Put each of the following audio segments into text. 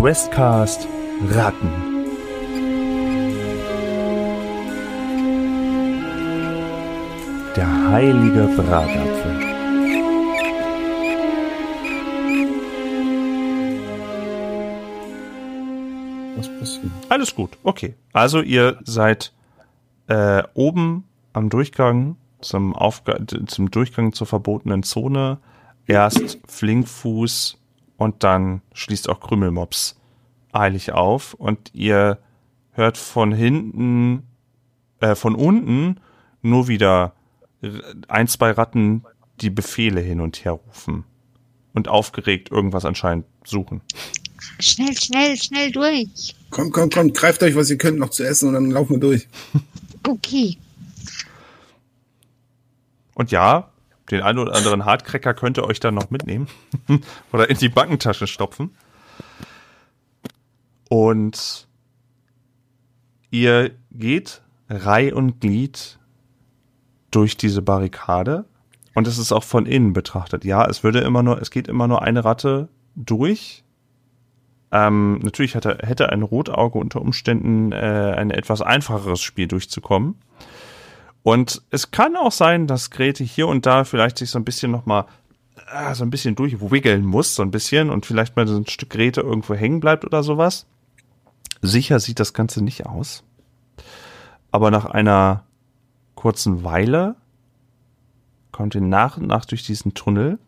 Questcast Ratten. Der heilige Bratapfel. Was passiert? Alles gut, okay. Also ihr seid äh, oben am Durchgang zum, Aufga zum Durchgang zur verbotenen Zone. Erst Flinkfuß und dann schließt auch Krümelmops eilig auf und ihr hört von hinten, äh, von unten nur wieder ein, zwei Ratten die Befehle hin und her rufen und aufgeregt irgendwas anscheinend suchen. Schnell, schnell, schnell durch. Kommt, kommt, kommt, greift euch, was ihr könnt, noch zu essen und dann laufen wir durch. Okay. Und ja, den einen oder anderen Hardcracker könnt ihr euch dann noch mitnehmen oder in die Backentasche stopfen. Und ihr geht Reih und Glied durch diese Barrikade und es ist auch von innen betrachtet. Ja, es würde immer nur, es geht immer nur eine Ratte durch. Ähm, natürlich hätte, hätte ein Rotauge unter Umständen äh, ein etwas einfacheres Spiel durchzukommen. Und es kann auch sein, dass Grete hier und da vielleicht sich so ein bisschen nochmal äh, so ein bisschen durchwiggeln muss, so ein bisschen und vielleicht mal so ein Stück Grete irgendwo hängen bleibt oder sowas. Sicher sieht das Ganze nicht aus. Aber nach einer kurzen Weile kommt ihr nach und nach durch diesen Tunnel.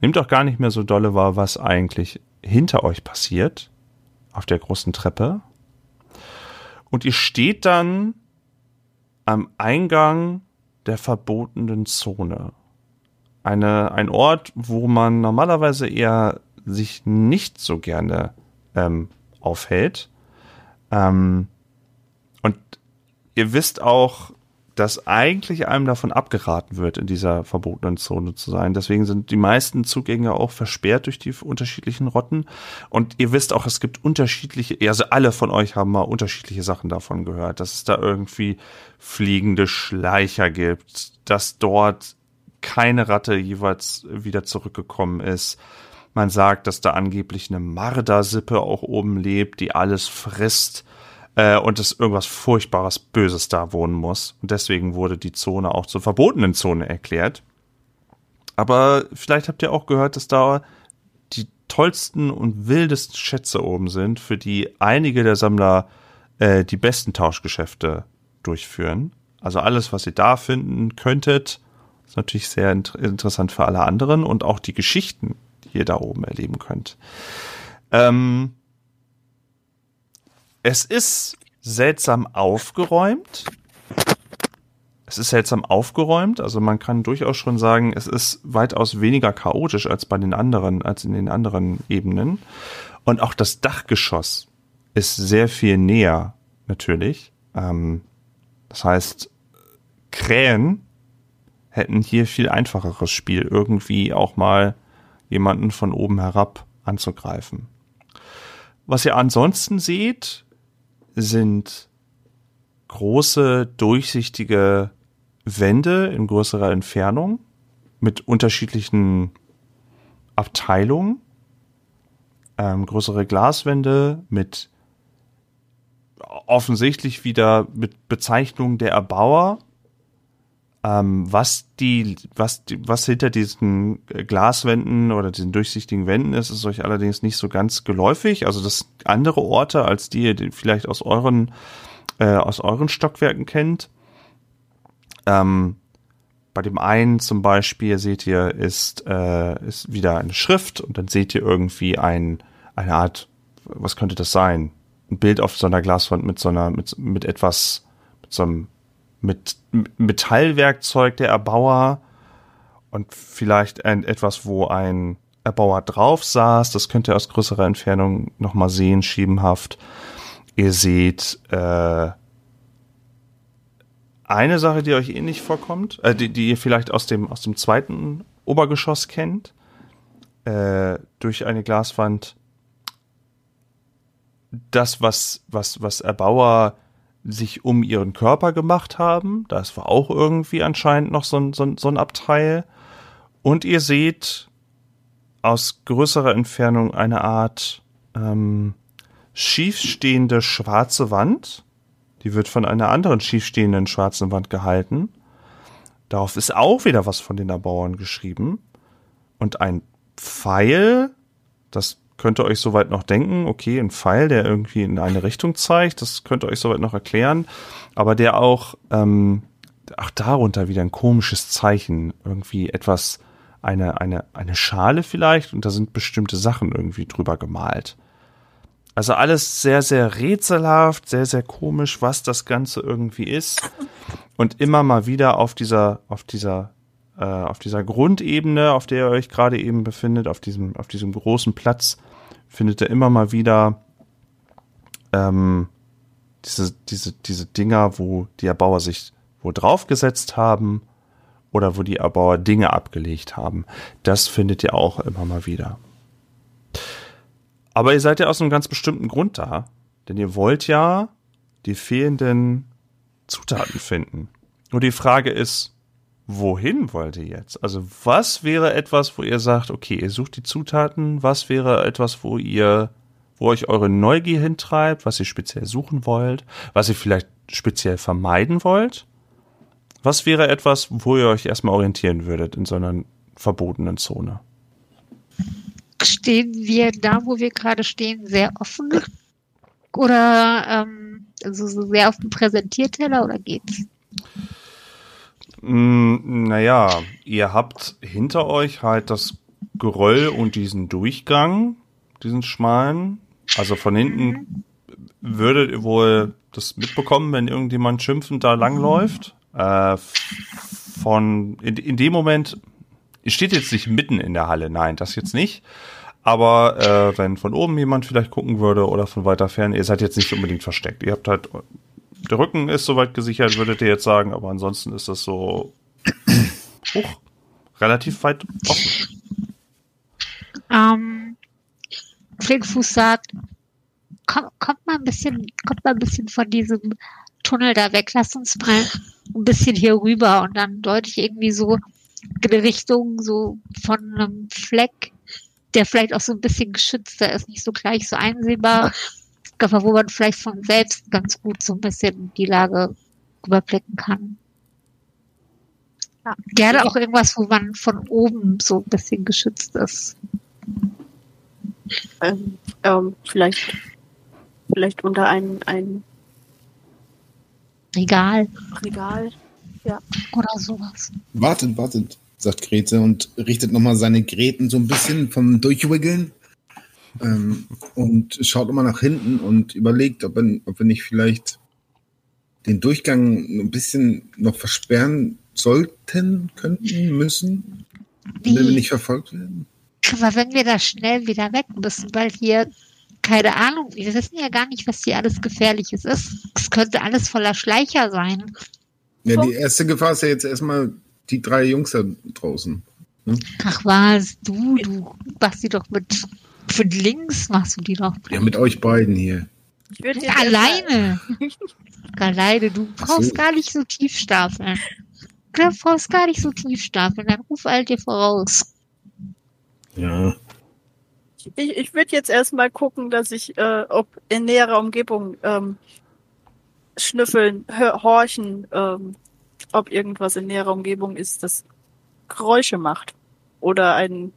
Nimmt auch gar nicht mehr so dolle wahr, was eigentlich hinter euch passiert. Auf der großen Treppe. Und ihr steht dann am Eingang der verbotenen Zone. Eine, ein Ort, wo man normalerweise eher sich nicht so gerne ähm, aufhält. Ähm, und ihr wisst auch, dass eigentlich einem davon abgeraten wird, in dieser verbotenen Zone zu sein. Deswegen sind die meisten Zugänge auch versperrt durch die unterschiedlichen Rotten. Und ihr wisst auch, es gibt unterschiedliche, also alle von euch haben mal unterschiedliche Sachen davon gehört, dass es da irgendwie fliegende Schleicher gibt, dass dort keine Ratte jeweils wieder zurückgekommen ist. Man sagt, dass da angeblich eine Mardersippe auch oben lebt, die alles frisst äh, und es irgendwas furchtbares Böses da wohnen muss. Und deswegen wurde die Zone auch zur verbotenen Zone erklärt. Aber vielleicht habt ihr auch gehört, dass da die tollsten und wildesten Schätze oben sind, für die einige der Sammler äh, die besten Tauschgeschäfte durchführen. Also alles, was ihr da finden könntet, ist natürlich sehr int interessant für alle anderen und auch die Geschichten, die ihr da oben erleben könnt. Ähm, es ist seltsam aufgeräumt. Es ist seltsam aufgeräumt, also man kann durchaus schon sagen, es ist weitaus weniger chaotisch als bei den anderen, als in den anderen Ebenen. Und auch das Dachgeschoss ist sehr viel näher, natürlich. Ähm, das heißt, Krähen hätten hier viel einfacheres Spiel, irgendwie auch mal jemanden von oben herab anzugreifen. Was ihr ansonsten seht, sind große, durchsichtige Wände in größerer Entfernung mit unterschiedlichen Abteilungen. Ähm, größere Glaswände mit offensichtlich wieder mit Bezeichnung der Erbauer. Ähm, was die, was die, was hinter diesen Glaswänden oder diesen durchsichtigen Wänden ist, ist euch allerdings nicht so ganz geläufig. Also das andere Orte, als die ihr vielleicht aus euren, äh, aus euren Stockwerken kennt. Ähm, bei dem einen zum Beispiel seht ihr, ist, äh, ist wieder eine Schrift und dann seht ihr irgendwie ein, eine Art, was könnte das sein? Ein Bild auf so einer Glaswand mit so einer, mit, mit etwas, mit so einem mit Metallwerkzeug der Erbauer und vielleicht ein, etwas, wo ein Erbauer drauf saß. Das könnt ihr aus größerer Entfernung nochmal sehen, schiebenhaft. Ihr seht äh, eine Sache, die euch ähnlich vorkommt, äh, die, die ihr vielleicht aus dem, aus dem zweiten Obergeschoss kennt, äh, durch eine Glaswand. Das, was, was, was Erbauer sich um ihren Körper gemacht haben. Das war auch irgendwie anscheinend noch so ein, so ein, so ein Abteil. Und ihr seht aus größerer Entfernung eine Art ähm, schiefstehende schwarze Wand. Die wird von einer anderen schiefstehenden schwarzen Wand gehalten. Darauf ist auch wieder was von den Erbauern geschrieben. Und ein Pfeil, das könnt ihr euch soweit noch denken. Okay, ein Pfeil, der irgendwie in eine Richtung zeigt, das könnt ihr euch soweit noch erklären. Aber der auch, ähm, auch darunter wieder ein komisches Zeichen. Irgendwie etwas, eine, eine, eine Schale vielleicht und da sind bestimmte Sachen irgendwie drüber gemalt. Also alles sehr, sehr rätselhaft, sehr, sehr komisch, was das Ganze irgendwie ist. Und immer mal wieder auf dieser, auf dieser, äh, auf dieser Grundebene, auf der ihr euch gerade eben befindet, auf diesem, auf diesem großen Platz, findet ihr immer mal wieder ähm, diese, diese, diese Dinger, wo die Erbauer sich wo draufgesetzt haben oder wo die Erbauer Dinge abgelegt haben. Das findet ihr auch immer mal wieder. Aber ihr seid ja aus einem ganz bestimmten Grund da. Denn ihr wollt ja die fehlenden Zutaten finden. Nur die Frage ist, wohin wollt ihr jetzt? Also was wäre etwas, wo ihr sagt, okay, ihr sucht die Zutaten, was wäre etwas, wo ihr, wo euch eure Neugier hintreibt, was ihr speziell suchen wollt, was ihr vielleicht speziell vermeiden wollt? Was wäre etwas, wo ihr euch erstmal orientieren würdet in so einer verbotenen Zone? Stehen wir da, wo wir gerade stehen, sehr offen? Oder ähm, also so sehr auf dem Präsentierteller oder geht's? Mm, naja, ihr habt hinter euch halt das Geröll und diesen Durchgang, diesen schmalen. Also von hinten würdet ihr wohl das mitbekommen, wenn irgendjemand schimpfend da langläuft. Äh, von in, in dem Moment, ihr steht jetzt nicht mitten in der Halle, nein, das jetzt nicht. Aber äh, wenn von oben jemand vielleicht gucken würde oder von weiter fern, ihr seid jetzt nicht unbedingt versteckt. Ihr habt halt, der Rücken ist soweit gesichert, würdet ihr jetzt sagen, aber ansonsten ist das so hoch, relativ weit offen. Ähm, Flinkfuß sagt, komm, kommt mal ein bisschen, kommt mal ein bisschen von diesem Tunnel da weg, lass uns mal ein bisschen hier rüber und dann deute ich irgendwie so in Richtung so von einem Fleck, der vielleicht auch so ein bisschen geschützter ist, nicht so gleich so einsehbar, aber wo man vielleicht von selbst ganz gut so ein bisschen die Lage überblicken kann. Ja, gerne auch irgendwas, wo man von oben so ein bisschen geschützt ist. Ähm, ähm, vielleicht, vielleicht unter ein, ein Regal Regal. oder sowas. Wartet, wartet, sagt Grete und richtet nochmal seine Gräten so ein bisschen vom Durchwiggeln. Ähm, und schaut immer nach hinten und überlegt, ob, er, ob wir nicht vielleicht den Durchgang ein bisschen noch versperren sollten, könnten, müssen, damit wir Wie? nicht verfolgt werden. Aber wenn wir da schnell wieder weg müssen, weil hier, keine Ahnung, wir wissen ja gar nicht, was hier alles Gefährliches ist. Es könnte alles voller Schleicher sein. Ja, die erste Gefahr ist ja jetzt erstmal die drei Jungs da draußen. Ach was, du, du machst die doch mit, mit links machst du die doch. Ja, mit euch beiden hier. Ich würde jetzt Alleine. Alleine, du brauchst so. gar nicht so tief stapeln. Du brauchst gar nicht so tief stapeln, dann ruf all dir voraus. Ja. Ich, ich würde jetzt erstmal gucken, dass ich, äh, ob in näherer Umgebung ähm, schnüffeln, hör, horchen, ähm, ob irgendwas in näherer Umgebung ist, das Geräusche macht oder einen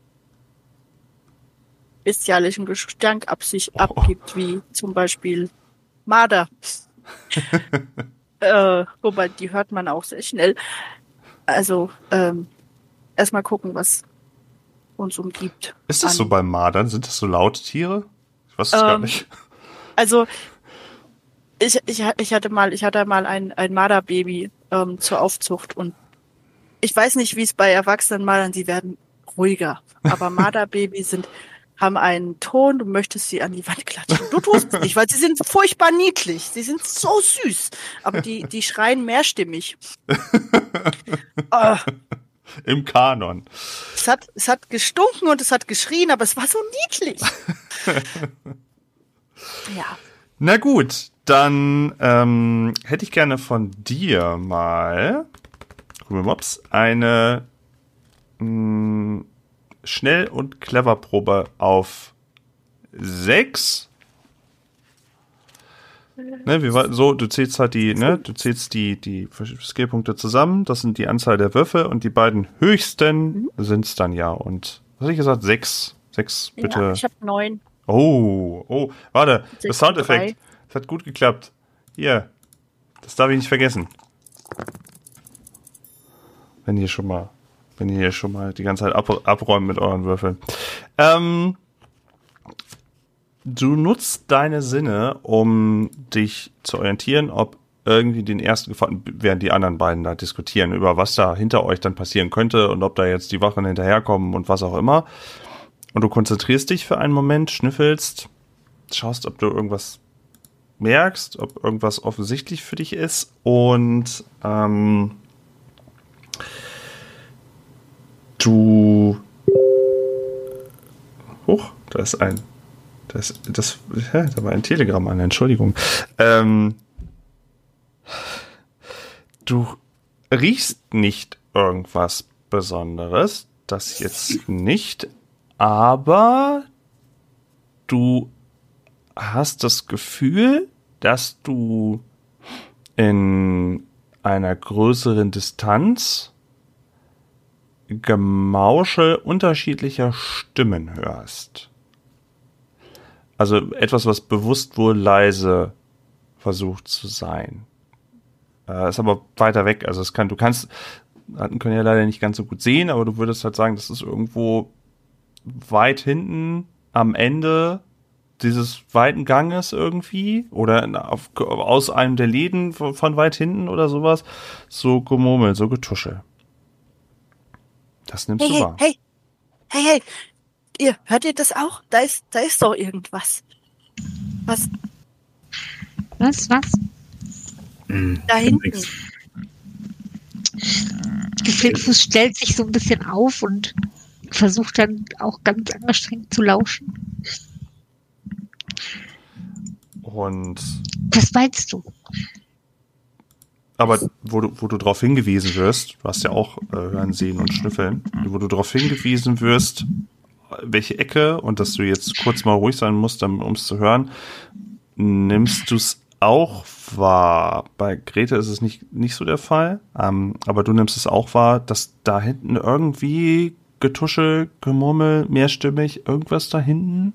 bestialischen Gestank ab sich Oh. abgibt, wie zum Beispiel Marder. äh, wobei die hört man auch sehr schnell. Also ähm, erstmal gucken, was uns umgibt. Ist das an- so bei Madern? Sind das so laute Tiere? Ich weiß es gar Ähm, nicht. Also ich, ich, ich hatte mal, ich hatte mal ein, ein Marderbaby ähm, zur Aufzucht und ich weiß nicht, wie es bei erwachsenen Mardern, sie werden ruhiger. Aber Marderbabys sind, haben einen Ton, du möchtest sie an die Wand klatschen. Du tust es nicht, weil sie sind furchtbar niedlich. Sie sind so süß. Aber die, die schreien mehrstimmig. Ah, Im Kanon. es, hat, es hat gestunken und es hat geschrien, aber es war so niedlich. ja. Na gut, dann ähm, hätte ich gerne von dir mal, Mops, eine mh, Schnell- und Clever-Probe auf sechs. Ne, wie war, so, du zählst halt die, ne, du zählst die, die Skillpunkte zusammen, das sind die Anzahl der Würfe und die beiden höchsten mhm. sind's dann ja. Und was hatte ich gesagt? Sechs. Sechs, bitte. Ja, ich habe neun. Oh, oh, warte, das Soundeffekt. Das hat gut geklappt. Hier. Das darf ich nicht vergessen. Wenn ihr schon mal, wenn ihr hier schon mal die ganze Zeit ab, abräumen mit euren Würfeln. Ähm, du nutzt deine Sinne, um dich zu orientieren, ob irgendwie den ersten Gefahren, während die anderen beiden da diskutieren, über was da hinter euch dann passieren könnte und ob da jetzt die Wachen hinterherkommen und was auch immer. Und du konzentrierst dich für einen Moment, schnüffelst, schaust, ob du irgendwas merkst, ob irgendwas offensichtlich für dich ist und ähm, du. Hoch, da ist ein das, das, ja, da war ein Telegramm an, Entschuldigung. Ähm, du riechst nicht irgendwas Besonderes, das jetzt nicht, aber du hast das Gefühl, dass du in einer größeren Distanz Gemauschel unterschiedlicher Stimmen hörst. Also etwas, was bewusst wohl leise versucht zu sein. Äh, ist aber weiter weg. Also es kann, du kannst, können ja leider nicht ganz so gut sehen, aber du würdest halt sagen, das ist irgendwo weit hinten am Ende dieses weiten Ganges irgendwie oder auf, aus einem der Läden von, von weit hinten oder sowas. So gemurmelt, so getusche. Das nimmst hey, du hey, wahr. Hey, hey, hey, ihr, hört ihr das auch? Da ist, da ist doch irgendwas. Was? Was, was? Hm, Da hinten. Geflixus stellt sich so ein bisschen auf und versucht dann auch ganz angestrengt zu lauschen. Und Was meinst du? Aber wo du, wo du darauf hingewiesen wirst, du hast ja auch äh, Hören, Sehen und Schnüffeln, wo du darauf hingewiesen wirst, welche Ecke und dass du jetzt kurz mal ruhig sein musst, um es zu hören, nimmst du es auch wahr. Bei Grete ist es nicht, nicht so der Fall, ähm, aber du nimmst es auch wahr, dass da hinten irgendwie Getusche, Gemurmel, mehrstimmig, irgendwas da hinten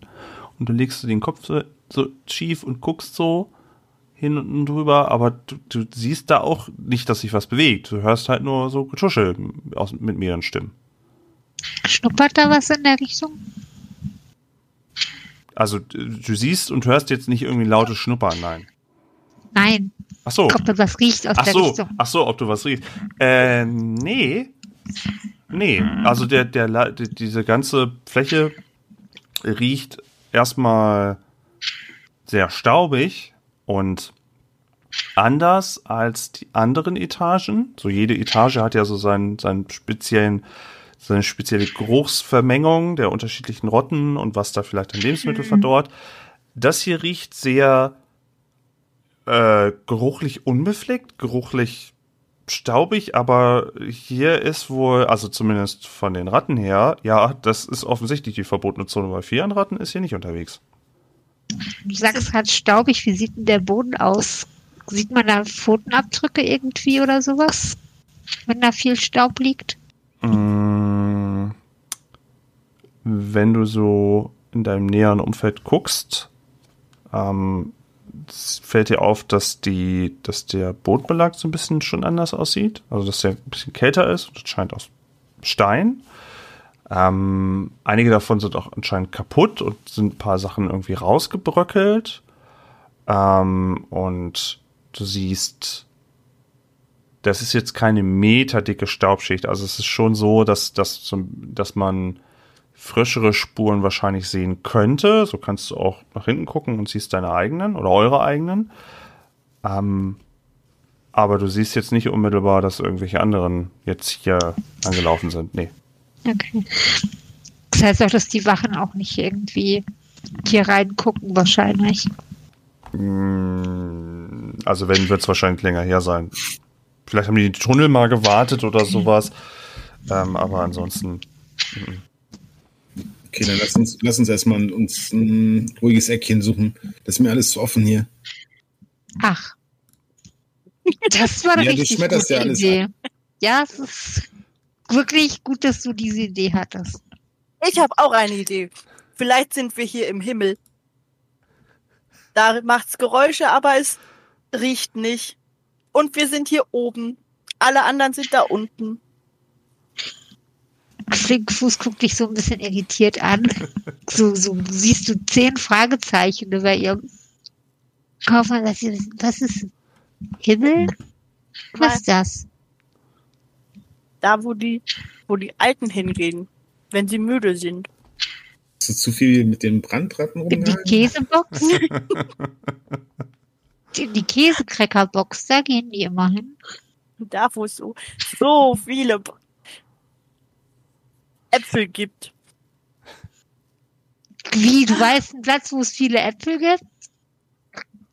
und du legst du den Kopf so, so schief und guckst so hin und drüber, aber du, du siehst da auch nicht, dass sich was bewegt. Du hörst halt nur so Getusche aus, mit mehreren Stimmen. Schnuppert da was in der Richtung? Also du siehst und hörst jetzt nicht irgendwie lautes Schnuppern, nein. Nein. Ach so. Ob da was riecht aus Ach der so, Richtung. ach so, ob du was riechst. Äh, nee. Nee, also der, der, diese ganze Fläche riecht erstmal sehr staubig und anders als die anderen Etagen. So jede Etage hat ja so seinen, seinen speziellen, seine spezielle Geruchsvermengung der unterschiedlichen Rotten und was da vielleicht an Lebensmittel verdorrt. Das hier riecht sehr äh, geruchlich unbefleckt, geruchlich staubig, aber hier ist wohl, also zumindest von den Ratten her, ja, das ist offensichtlich die verbotene Zone, weil vier an Ratten ist hier nicht unterwegs. Du sagst gerade staubig. Wie sieht denn der Boden aus? Sieht man da Pfotenabdrücke irgendwie oder sowas? Wenn da viel Staub liegt? Mm, Wenn du so in deinem näheren Umfeld guckst, ähm, fällt dir auf, dass die, dass der Bodenbelag so ein bisschen schon anders aussieht. Also dass der ein bisschen kälter ist. Das scheint aus Stein. Ähm, einige davon sind auch anscheinend kaputt und sind ein paar Sachen irgendwie rausgebröckelt. Ähm, und du siehst, das ist jetzt keine meterdicke Staubschicht. Also es ist schon so, dass, dass, dass man frischere Spuren wahrscheinlich sehen könnte. So kannst du auch nach hinten gucken und siehst deine eigenen oder eure eigenen. Ähm, aber du siehst jetzt nicht unmittelbar, dass irgendwelche anderen jetzt hier angelaufen sind. Nee. Okay. Das heißt auch, dass die Wachen auch nicht irgendwie hier reingucken, wahrscheinlich. Mm, Also wenn, wird es wahrscheinlich länger her sein. Vielleicht haben die den Tunnel mal gewartet oder sowas. Ähm, aber ansonsten. mm. Okay, dann lass uns, lass uns erstmal uns ein ruhiges Eckchen suchen. Das ist mir alles zu offen hier. Ach. Das war eine Ja, richtig gute ja alles Idee. Ja, es ist wirklich gut, dass du diese Idee hattest. Ich habe auch eine Idee. Vielleicht sind wir hier im Himmel. Da macht's Geräusche, aber es riecht nicht. Und wir sind hier oben. Alle anderen sind da unten. Flinkfuß guckt dich so ein bisschen irritiert an. So, so siehst du zehn Fragezeichen über ihrem du, Was ist Himmel? Was ist das? Da, wo die, wo die Alten hingehen, wenn sie müde sind. Du zu viel mit den Brandratten In die rumgehalten? Käsebox? In die Käsecrackerbox, da gehen die immer hin. Da, wo es so, so viele Äpfel gibt. Wie, du weißt einen Platz, wo es viele Äpfel gibt?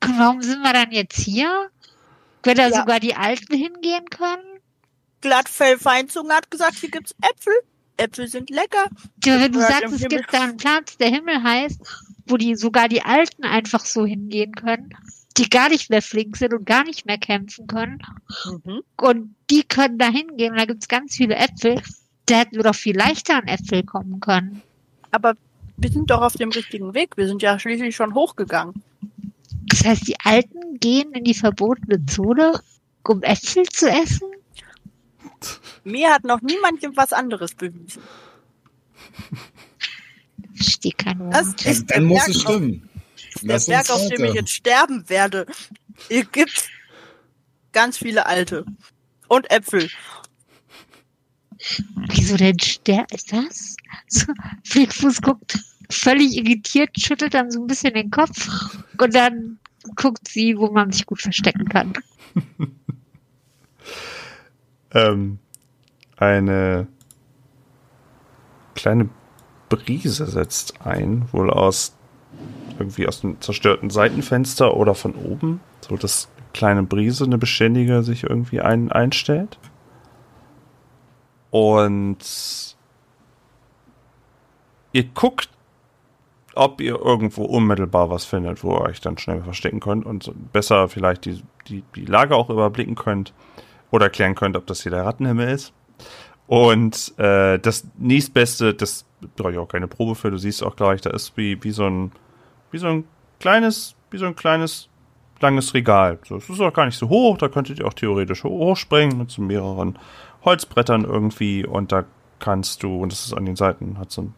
Warum sind wir dann jetzt hier? Wenn da Ja. sogar die Alten hingehen können? Glattfell Feinzunge hat gesagt, hier gibt's Äpfel. Äpfel sind lecker. Ja, wenn du sagst, es gibt da einen Platz, der Himmel heißt, wo die sogar die Alten einfach so hingehen können, die gar nicht mehr flink sind und gar nicht mehr kämpfen können. Mhm. Und die können da hingehen und da gibt's ganz viele Äpfel. Da hätten wir doch viel leichter an Äpfel kommen können. Aber wir sind doch auf dem richtigen Weg. Wir sind ja schließlich schon hochgegangen. Das heißt, die Alten gehen in die verbotene Zone, um Äpfel zu essen? Mir hat noch niemand was anderes bewiesen. Ich verstehe kein Wort. Das Also, ist der dann muss Berg, es auf, stimmen. der Lass Berg, auf dem ich jetzt sterben werde. Hier gibt's ganz viele Alte. Und Äpfel. Wieso denn Ster ist das? So, Flickfuß guckt völlig irritiert, schüttelt dann so ein bisschen den Kopf und dann guckt sie, wo man sich gut verstecken kann. Ähm, eine kleine Brise setzt ein, wohl aus irgendwie aus einem zerstörten Seitenfenster oder von oben, so dass kleine Brise, eine beständige, sich irgendwie ein, einstellt. Und ihr guckt, ob ihr irgendwo unmittelbar was findet, wo ihr euch dann schnell verstecken könnt und besser vielleicht die, die, die Lage auch überblicken könnt oder erklären könnt, ob das hier der Rattenhimmel ist. Und äh, das nächstbeste, das brauche ich auch keine Probe für, du siehst auch gleich, da ist wie, wie so ein, wie so ein kleines, wie so ein kleines, langes Regal. So, es ist auch gar nicht so hoch, da könntet ihr auch theoretisch ho- hochspringen mit so mehreren Holzbrettern irgendwie und da kannst du, und das ist an den Seiten, hat so ein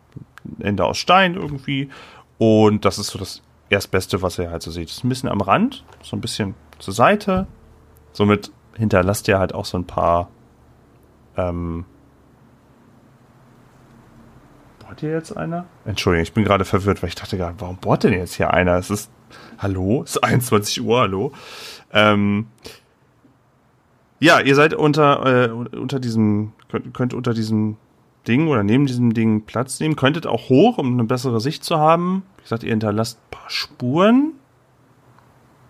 Ende aus Stein irgendwie und das ist so das Erstbeste, was ihr halt so seht. Ist ein bisschen am Rand, so ein bisschen zur Seite. Somit hinterlasst ihr halt auch so ein paar ähm, Bohrt hier jetzt einer? Entschuldigung, ich bin gerade verwirrt, weil ich dachte gerade, warum bohrt denn jetzt hier einer? Es ist, hallo? Es ist 21 Uhr, hallo? Ähm, ja, ihr seid unter, äh, unter diesem, könnt, könnt unter diesem Ding oder neben diesem Ding Platz nehmen, könntet auch hoch, um eine bessere Sicht zu haben. Wie gesagt, ihr hinterlasst ein paar Spuren.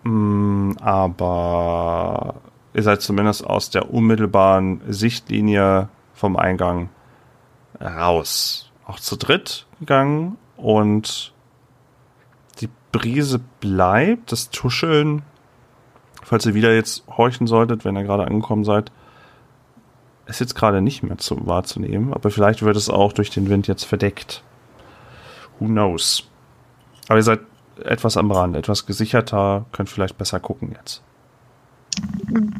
Mm, aber ihr seid zumindest aus der unmittelbaren Sichtlinie vom Eingang raus. Auch zu dritt gegangen und die Brise bleibt, das Tuscheln, falls ihr wieder jetzt horchen solltet, wenn ihr gerade angekommen seid, ist jetzt gerade nicht mehr zu, wahrzunehmen, aber vielleicht wird es auch durch den Wind jetzt verdeckt. Who knows? Aber ihr seid etwas am Rand, etwas gesicherter, könnt vielleicht besser gucken jetzt.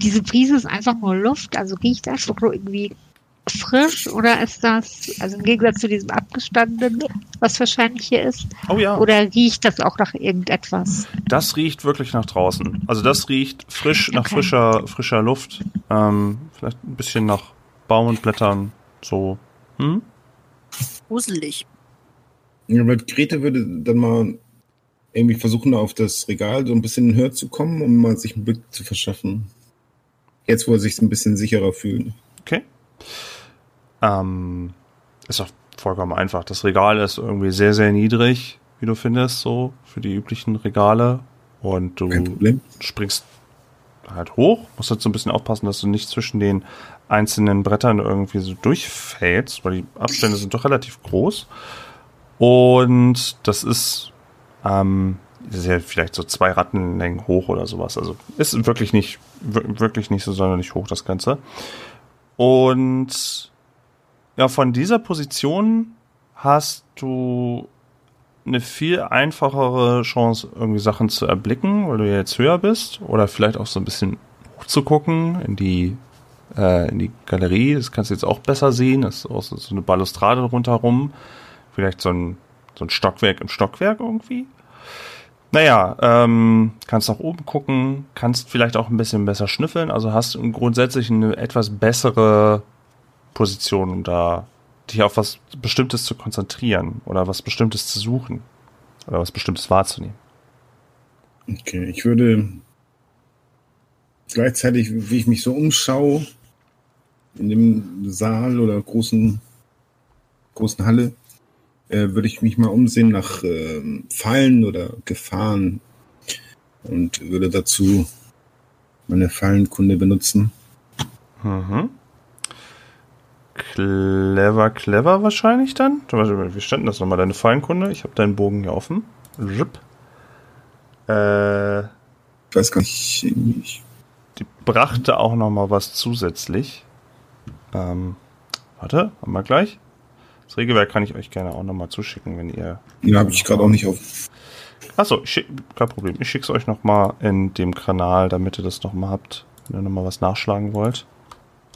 Diese Brise ist einfach nur Luft, also riecht das doch nur irgendwie frisch oder ist das, also im Gegensatz zu diesem abgestandenen, was wahrscheinlich hier ist, Oh ja. oder riecht das auch nach irgendetwas? Das riecht wirklich nach draußen. Also das riecht frisch, nach Okay. frischer, frischer Luft. Ähm, vielleicht ein bisschen nach Baum und Blättern. So. Hm? Gruselig. Ja, aber Grete würde dann mal irgendwie versuchen, da auf das Regal so ein bisschen höher zu kommen, um mal sich einen Blick zu verschaffen. Jetzt, wo er sich ein bisschen sicherer fühlt. Okay. Ähm, ist auch vollkommen einfach. Das Regal ist irgendwie sehr, sehr niedrig, wie du findest, so für die üblichen Regale. Und du springst halt hoch. Musst halt so ein bisschen aufpassen, dass du nicht zwischen den einzelnen Brettern irgendwie so durchfällst, weil die Abstände sind doch relativ groß. Und das ist, ähm, das ist ja vielleicht so zwei Rattenlängen hoch oder sowas. Also ist wirklich nicht, wirklich nicht so sonderlich hoch, das Ganze. Und ja, von dieser Position hast du eine viel einfachere Chance, irgendwie Sachen zu erblicken, weil du ja jetzt höher bist. Oder vielleicht auch so ein bisschen hochzugucken in die, äh, in die Galerie. Das kannst du jetzt auch besser sehen. Das ist auch so, eine Balustrade rundherum. Vielleicht so ein, so ein Stockwerk im Stockwerk irgendwie. Naja, ähm, kannst nach oben gucken, kannst vielleicht auch ein bisschen besser schnüffeln. Also hast grundsätzlich eine etwas bessere Position, um da dich auf was Bestimmtes zu konzentrieren oder was Bestimmtes zu suchen oder was Bestimmtes wahrzunehmen. Okay, ich würde gleichzeitig, wie ich mich so umschaue, in dem Saal oder großen, großen Halle, äh, würde ich mich mal umsehen nach äh, Fallen oder Gefahren und würde dazu meine Fallenkunde benutzen. Mhm. Clever, clever wahrscheinlich dann. Wie stand denn das nochmal? Deine Fallenkunde? Ich habe deinen Bogen hier offen. Rip. Äh, ich weiß gar nicht. Ich die brachte auch nochmal was zusätzlich. Ähm, warte, haben wir gleich. Das Regelwerk kann ich euch gerne auch nochmal zuschicken, wenn ihr. Ja, habe ich gerade auch nicht auf. Achso, kein Problem. Ich schicke es euch nochmal in dem Kanal, damit ihr das nochmal habt, wenn ihr nochmal was nachschlagen wollt.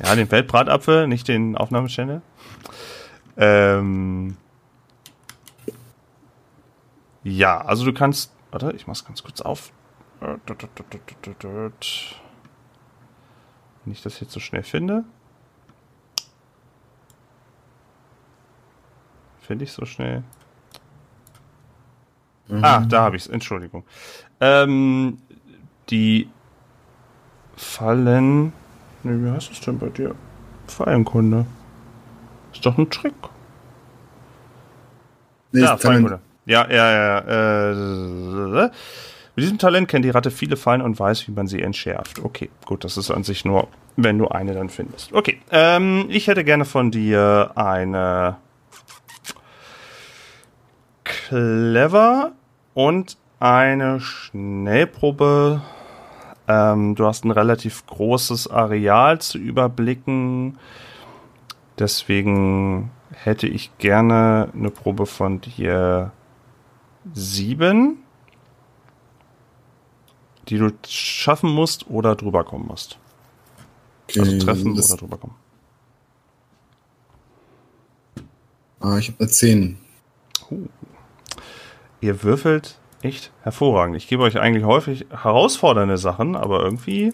Ja, den Feldbratapfel, nicht den Aufnahmechannel. Ähm, ja, also du kannst. Warte, ich mach's ganz kurz auf. Wenn ich das jetzt so schnell finde. Finde ich so schnell. Mhm. Ah, da habe ich es. Entschuldigung. Ähm, die Fallen Ne, wie heißt es denn bei dir? Fallenkunde. Ist doch ein Trick. Nee, ja, Fallenkunde. Ja, ja, ja. Äh, mit diesem Talent kennt die Ratte viele Fallen und weiß, wie man sie entschärft. Okay, gut, das ist an sich nur, wenn du eine dann findest. Okay, ähm, ich hätte gerne von dir eine Clever und eine Schnellprobe ähm, du hast ein relativ großes Areal zu überblicken. Deswegen hätte ich gerne eine Probe von dir sieben, die du schaffen musst oder drüber kommen musst. Okay, also treffen oder drüber kommen. Ah, ich habe eine 10. Uh. Ihr würfelt echt hervorragend. Ich gebe euch eigentlich häufig herausfordernde Sachen, aber irgendwie,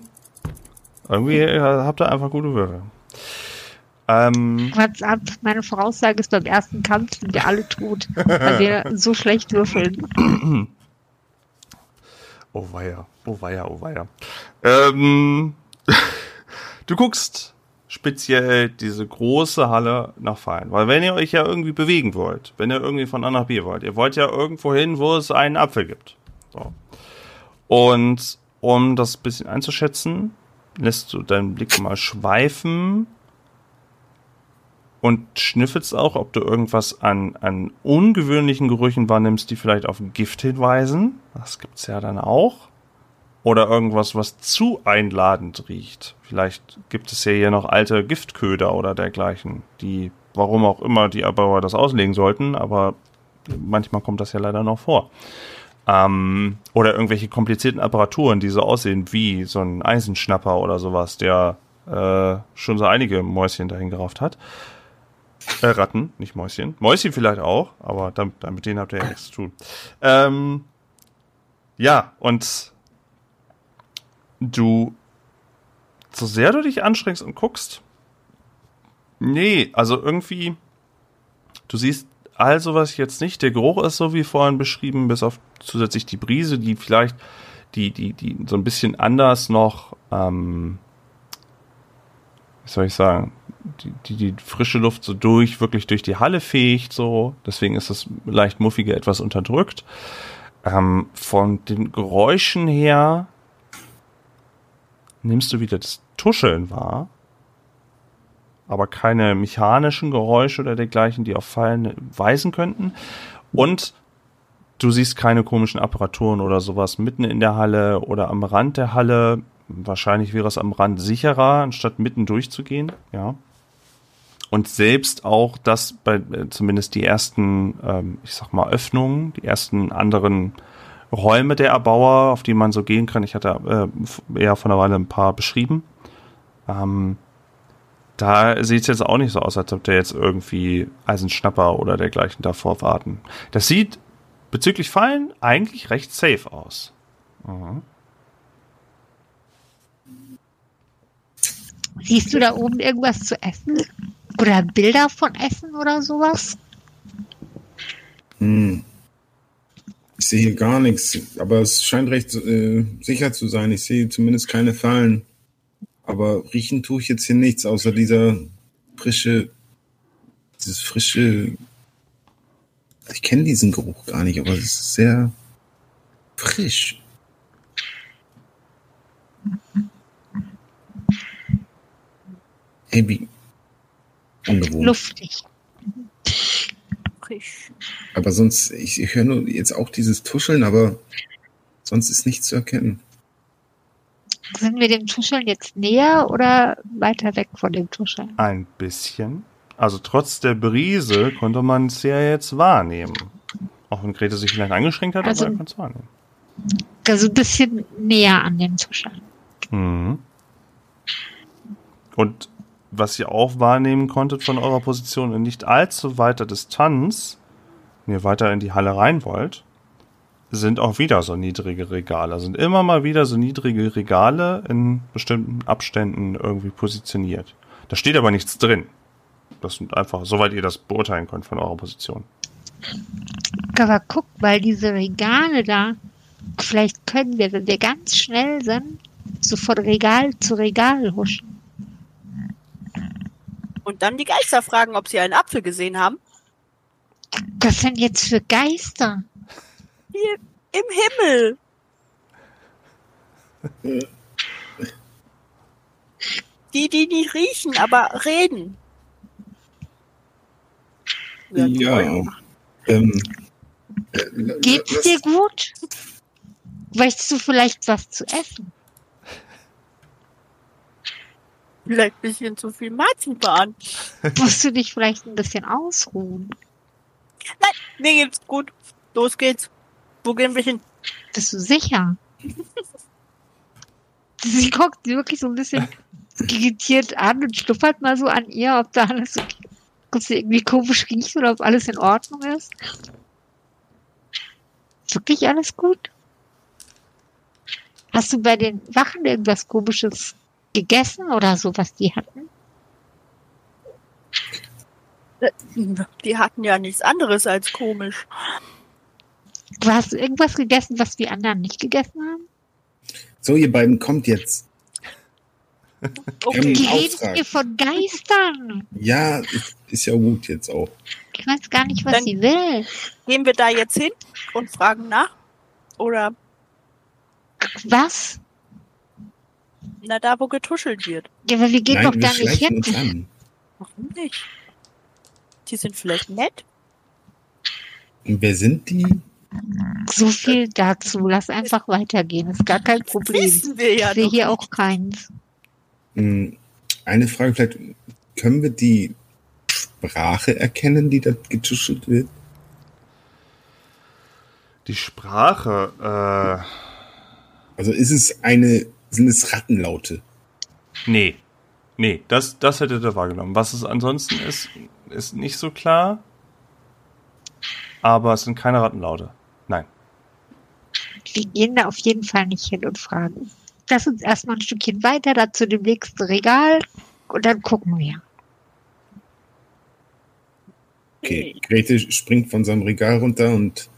irgendwie habt ihr einfach gute Würfel. Ähm, meine Voraussage ist, beim ersten Kampf sind wir alle tot, weil wir so schlecht würfeln. Oh weia, oh weia, oh weia. Ähm, du guckst speziell diese große Halle nach Fallen. Weil wenn ihr euch ja irgendwie bewegen wollt, wenn ihr irgendwie von A nach B wollt, ihr wollt ja irgendwo hin, wo es einen Apfel gibt. So. Und um das ein bisschen einzuschätzen, lässt du deinen Blick mal schweifen und schnüffelst auch, ob du irgendwas an, an ungewöhnlichen Gerüchen wahrnimmst, die vielleicht auf Gift hinweisen. Das gibt's ja dann auch oder irgendwas, was zu einladend riecht. Vielleicht gibt es ja hier noch alte Giftköder oder dergleichen, die, warum auch immer die Abbauer das auslegen sollten, aber manchmal kommt das ja leider noch vor. Ähm, oder irgendwelche komplizierten Apparaturen, die so aussehen wie so ein Eisenschnapper oder sowas, der äh, schon so einige Mäuschen dahin gerafft hat. Äh, Ratten, nicht Mäuschen. Mäuschen vielleicht auch, aber damit, mit denen habt ihr ja nichts zu tun. Ähm, ja, und du, so sehr du dich anstrengst und guckst, nee, also irgendwie, du siehst all sowas jetzt nicht. Der Geruch ist so wie vorhin beschrieben, bis auf zusätzlich die Brise, die vielleicht, die, die, die so ein bisschen anders noch, ähm, wie soll ich sagen, die, die, die frische Luft so durch, wirklich durch die Halle fegt, so. Deswegen ist das leicht muffige etwas unterdrückt. Ähm, von den Geräuschen her nimmst du wieder das Tuscheln wahr, aber keine mechanischen Geräusche oder dergleichen, die auf Fallen weisen könnten. Und du siehst keine komischen Apparaturen oder sowas mitten in der Halle oder am Rand der Halle. Wahrscheinlich wäre es am Rand sicherer, anstatt mitten durchzugehen, ja. Und selbst auch das bei äh, zumindest die ersten, ähm, ich sag mal, Öffnungen, die ersten anderen Räume der Erbauer, auf die man so gehen kann. Ich hatte äh, eher von der Weile ein paar beschrieben. Ähm, da sieht es jetzt auch nicht so aus, als ob der jetzt irgendwie Eisenschnapper oder dergleichen davor warten. Das sieht bezüglich Fallen eigentlich recht safe aus. Mhm. Siehst du da oben irgendwas zu essen? Oder Bilder von Essen oder sowas? Hm. Ich sehe hier gar nichts, aber es scheint recht äh, sicher zu sein. Ich sehe zumindest keine Fallen. Aber riechen tue ich jetzt hier nichts, außer dieser frische, dieses frische. Ich kenne diesen Geruch gar nicht, aber es ist sehr frisch. Wie ungewohnt. Luftig. Frisch. Aber sonst, ich, ich höre nur jetzt auch dieses Tuscheln, aber sonst ist nichts zu erkennen. Sind wir dem Tuscheln jetzt näher oder weiter weg von dem Tuscheln? Ein bisschen. Also trotz der Brise konnte man es ja jetzt wahrnehmen. Auch wenn Grete sich vielleicht eingeschränkt hat, Also- aber er konnte es wahrnehmen. Also ein bisschen näher an dem Tuscheln. Mhm. Und was ihr auch wahrnehmen konntet von eurer Position in nicht allzu weiter Distanz, wenn ihr weiter in die Halle rein wollt, sind auch wieder so niedrige Regale. Sind immer mal wieder so niedrige Regale in bestimmten Abständen irgendwie positioniert. Da steht aber nichts drin. Das sind einfach, soweit ihr das beurteilen könnt von eurer Position. Aber guck mal, diese Regale da. Vielleicht können wir, wenn wir ganz schnell sind, so von Regal zu Regal huschen. Und dann die Geister fragen, ob sie einen Apfel gesehen haben. Was sind jetzt für Geister? Hier im Himmel. Die, die nicht riechen, aber reden. Ja. Ähm, äh, Geht's dir gut? Möchtest du vielleicht was zu essen? Vielleicht ein bisschen zu viel Marzipan. Musst du dich vielleicht ein bisschen ausruhen? Mir geht's gut. Los geht's. Wo gehen wir hin? Bist du sicher? Sie guckt wirklich so ein bisschen irritiert an und schnuppert mal so an ihr, ob da alles okay, ob sie irgendwie komisch riecht oder ob alles in Ordnung ist. Wirklich alles gut? Hast du bei den Wachen irgendwas komisches gegessen oder so, was die hatten? Die hatten ja nichts anderes als komisch. Du hast irgendwas gegessen, was die anderen nicht gegessen haben? So, ihr beiden kommt jetzt. Okay. Die redet hier von Geistern. Ja, ist, ist ja gut jetzt auch. Ich weiß gar nicht, was Dann- sie will. Gehen wir da jetzt hin und fragen nach? Oder Was? Na da, wo getuschelt wird? Ja, aber wir gehen Nein, doch da nicht hin. an. Warum nicht? Die sind vielleicht nett. Und wer sind die? So viel dazu. Lass einfach weitergehen. Ist gar kein Problem. Wissen wir ja Ich sehe hier nicht. auch keins. Hm, Eine Frage vielleicht, können wir die Sprache erkennen, die da getuschelt wird? Die Sprache, Also ist es eine, sind es Rattenlaute? nee. Nee, das, das hättet ihr wahrgenommen. Was es ansonsten ist, ist nicht so klar. Aber es sind keine Rattenlaute. Nein. Wir gehen da auf jeden Fall nicht hin und fragen. Lass uns erstmal ein Stückchen weiter, da zu dem nächsten Regal und dann gucken wir. Okay, Grete springt von seinem Regal runter und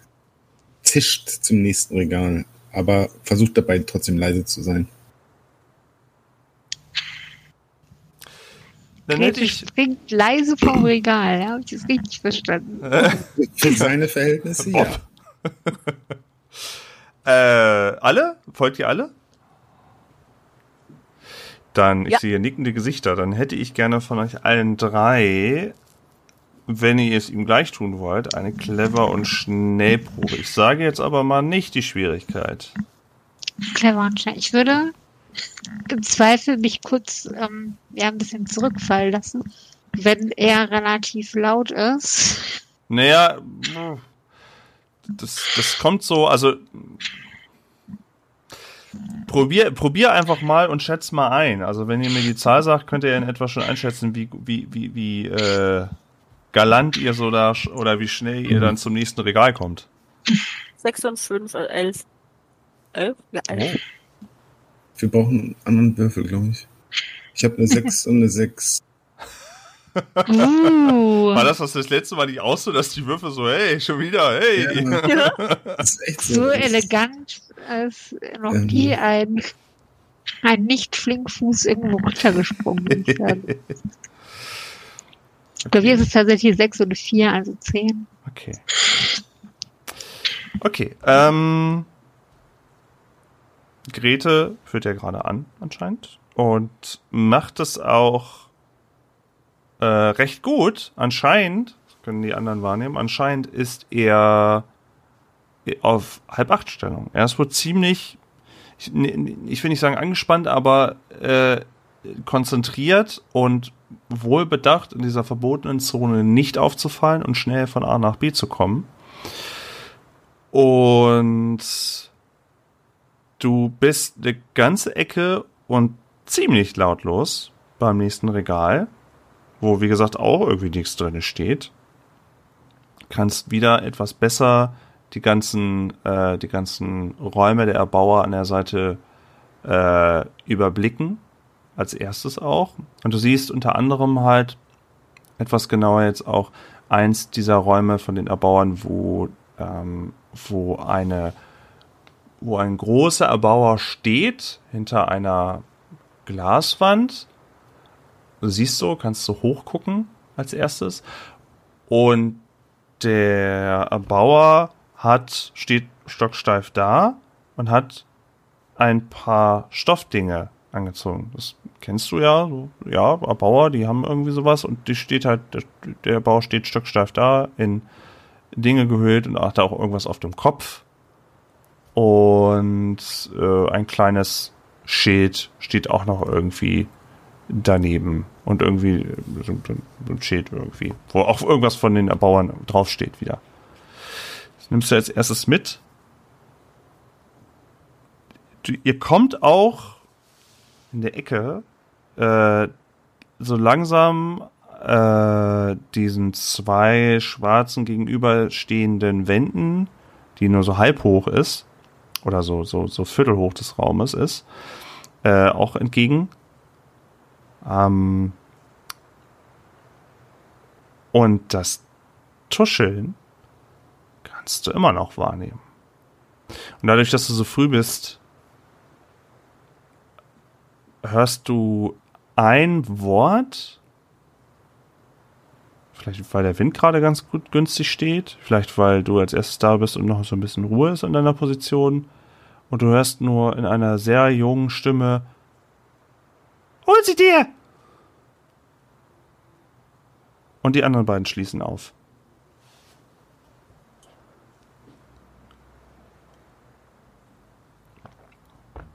zischt zum nächsten Regal, aber versucht dabei trotzdem leise zu sein. Dann hätte Grete ich. springt leise vom Regal. Ja, Habe ich das richtig verstanden? Für seine Verhältnisse, ja. Äh, alle? Folgt ihr alle? Dann, ich Ja. sehe nickende Gesichter. Dann hätte ich gerne von euch allen drei wenn ihr es ihm gleich tun wollt, eine Clever- und Schnellprobe. Ich sage jetzt aber mal nicht die Schwierigkeit. Clever und schnell. Ich würde im Zweifel mich kurz ähm, ja, ein bisschen zurückfallen lassen, wenn er relativ laut ist. Naja, das, das kommt so, also probier, probier einfach mal und schätz mal ein. Also wenn ihr mir die Zahl sagt, könnt ihr in etwa schon einschätzen, wie, wie, wie, wie äh, galant ihr so da oder wie schnell ihr dann zum nächsten Regal kommt. 6 und 5, äh, 11. 11? Ja, 11. Wir brauchen einen anderen Würfel, glaube ich. Ich habe eine 6 und eine 6. Uh, War das das, das letzte Mal nicht auch so, dass die Würfel so, hey, schon wieder, hey. Ja, so. so elegant, als noch Ähm. nie ein, ein Nicht-Flinkfuß irgendwo runtergesprungen ist. Glaube, hier ist es tatsächlich 6 und 4, also 10. Okay. Okay, ähm. Grete führt ja gerade an, anscheinend. Und macht es auch äh, recht gut. Anscheinend, können die anderen wahrnehmen, anscheinend ist er auf halb acht Stellung. Er ist wohl ziemlich, ich, ich will nicht sagen angespannt, aber äh, konzentriert und wohlbedacht in dieser verbotenen Zone nicht aufzufallen und schnell von A nach B zu kommen. Und du bist eine ganze Ecke und ziemlich lautlos beim nächsten Regal, wo wie gesagt auch irgendwie nichts drin steht. Kannst wieder etwas besser die ganzen, äh, die ganzen Räume der Erbauer an der Seite äh, überblicken. Als erstes auch. Und du siehst unter anderem halt etwas genauer jetzt auch eins dieser Räume von den Erbauern, wo, ähm, wo eine, wo ein großer Erbauer steht hinter einer Glaswand. Du siehst so, kannst du hochgucken als erstes. Und der Erbauer hat, steht stocksteif da und hat ein paar Stoffdinge angezogen. Das kennst du ja, so, ja, Erbauer, die haben irgendwie sowas und die steht halt, der, der Bauer steht stocksteif da, in Dinge gehüllt und hat da auch irgendwas auf dem Kopf. Und äh, ein kleines Schild steht auch noch irgendwie daneben. Und irgendwie äh, so ein Schild irgendwie, wo auch irgendwas von den Erbauern draufsteht wieder. Das nimmst du als erstes mit. Du, ihr kommt auch in der Ecke äh, so langsam äh, diesen zwei schwarzen gegenüberstehenden Wänden, die nur so halb hoch ist, oder so, so, so viertelhoch des Raumes ist, äh, auch entgegen. Ähm, und das Tuscheln kannst du immer noch wahrnehmen. Und dadurch, dass du so früh bist, hörst du ein Wort, vielleicht weil der Wind gerade ganz gut günstig steht, vielleicht weil du als erstes da bist und noch so ein bisschen Ruhe ist in deiner Position, und du hörst nur in einer sehr jungen Stimme, Hol sie dir! Und die anderen beiden schließen auf.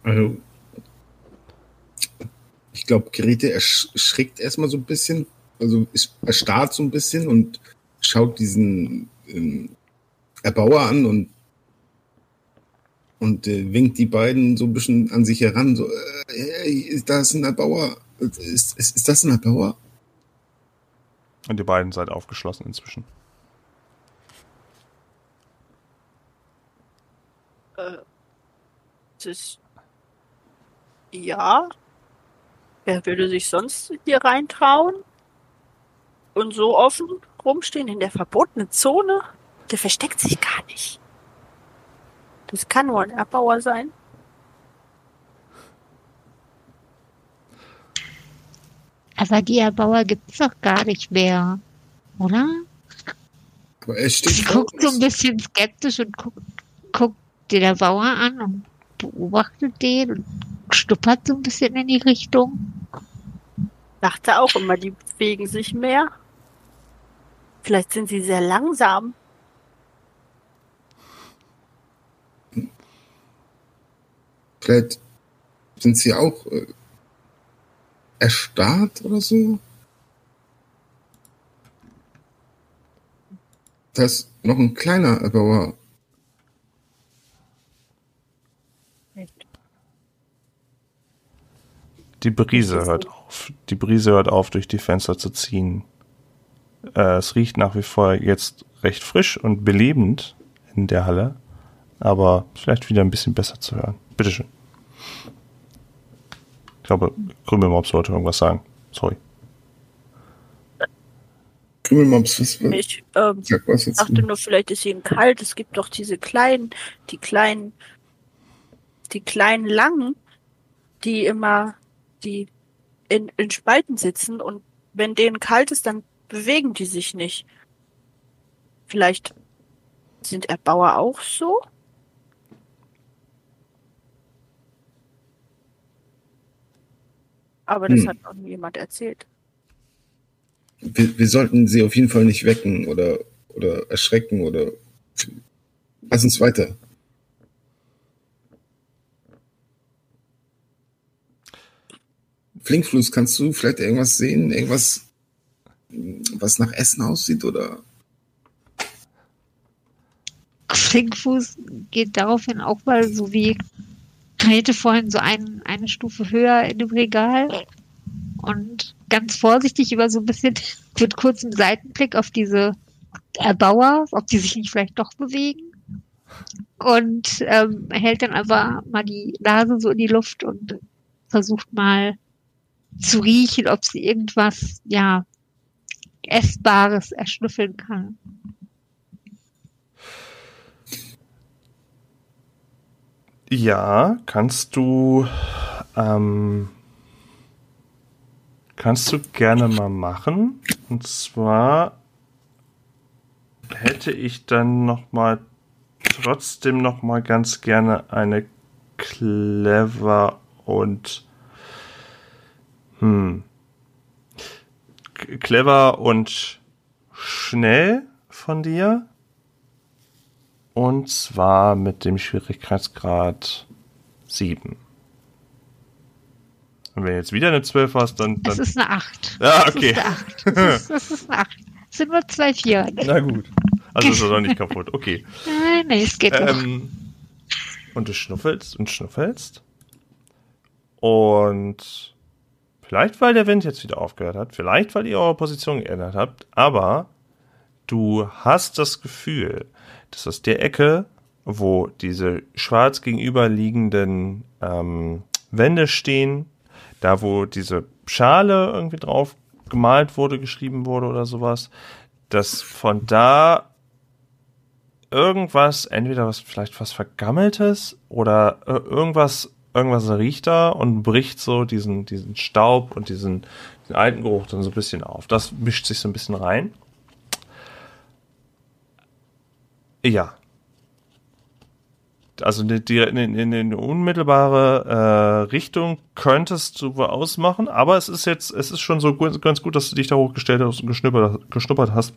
Also, ich glaube, Grete erschrickt erstmal so ein bisschen, also erstarrt so ein bisschen und schaut diesen ähm, Erbauer an und und äh, winkt die beiden so ein bisschen an sich heran, so, äh, hey, ist das ein Erbauer? Ist, ist, ist das ein Erbauer? Und ihr beiden seid aufgeschlossen inzwischen. Äh, das ja. Wer würde sich sonst hier reintrauen? Und so offen rumstehen in der verbotenen Zone? Der versteckt sich gar nicht. Das kann nur ein Erbauer sein. Aber die Erbauer gibt's doch gar nicht mehr, oder? Er Sie guckt so ein bisschen skeptisch und guckt, guckt den Erbauer an und beobachtet den und schnuppert so ein bisschen in die Richtung. Dachte auch immer, die bewegen sich mehr. Vielleicht sind sie sehr langsam. Vielleicht sind sie auch äh, erstarrt oder so. Da ist noch ein kleiner Erbauer. Die Brise hört auf. Die Brise hört auf, durch die Fenster zu ziehen. Äh, es riecht nach wie vor jetzt recht frisch und belebend in der Halle, aber vielleicht wieder ein bisschen besser zu hören. Bitteschön. Ich glaube, Krümelmops wollte irgendwas sagen. Sorry. Krümelmops, was, was, Ich ähm, sag was jetzt? dachte nur, vielleicht ist ihnen kalt. Es gibt doch diese kleinen, die kleinen, die kleinen Langen, die immer, die in, in Spalten sitzen und wenn denen kalt ist, dann bewegen die sich nicht. Vielleicht sind Erbauer auch so? Aber das Hm. hat noch nie jemand erzählt. Wir, wir sollten sie auf jeden Fall nicht wecken oder, oder erschrecken oder. Lass uns weiter. Flinkfluss, kannst du vielleicht irgendwas sehen? Irgendwas, was nach Essen aussieht oder? Flinkfuß geht daraufhin auch mal so wie Grete vorhin so ein, eine Stufe höher in dem Regal und ganz vorsichtig über so ein bisschen mit kurzem Seitenblick auf diese Erbauer, ob die sich nicht vielleicht doch bewegen. Und ähm, hält dann einfach mal die Nase so in die Luft und versucht mal zu riechen, ob sie irgendwas, ja, Essbares erschnüffeln kann. Ja, kannst du ähm, kannst du gerne mal machen. Und zwar hätte ich dann noch mal trotzdem noch mal ganz gerne eine clever und hm, clever und schnell von dir. Und zwar mit dem Schwierigkeitsgrad 7. Und wenn du jetzt wieder eine 12 hast, dann. Es dann ist eine 8. Ja, Das okay. ist eine 8. Das ist, das ist eine 8. Es sind nur zwei Vier. Na gut. Also ist er doch nicht kaputt. Okay. Nein, nee, es geht noch. Ähm, und du schnuffelst und schnuffelst. Und vielleicht, weil der Wind jetzt wieder aufgehört hat, vielleicht, weil ihr eure Position geändert habt, aber du hast das Gefühl, dass aus der Ecke, wo diese schwarz gegenüberliegenden ähm, Wände stehen, da wo diese Schale irgendwie drauf gemalt wurde, geschrieben wurde oder sowas, dass von da irgendwas, entweder was vielleicht was Vergammeltes oder äh, irgendwas, irgendwas riecht da und bricht so diesen, diesen Staub und diesen, diesen alten Geruch dann so ein bisschen auf. Das mischt sich so ein bisschen rein. Ja. Also in, in eine unmittelbare äh, Richtung könntest du ausmachen, aber es ist jetzt, es ist schon so gu- ganz gut, dass du dich da hochgestellt hast und geschnuppert, geschnuppert hast,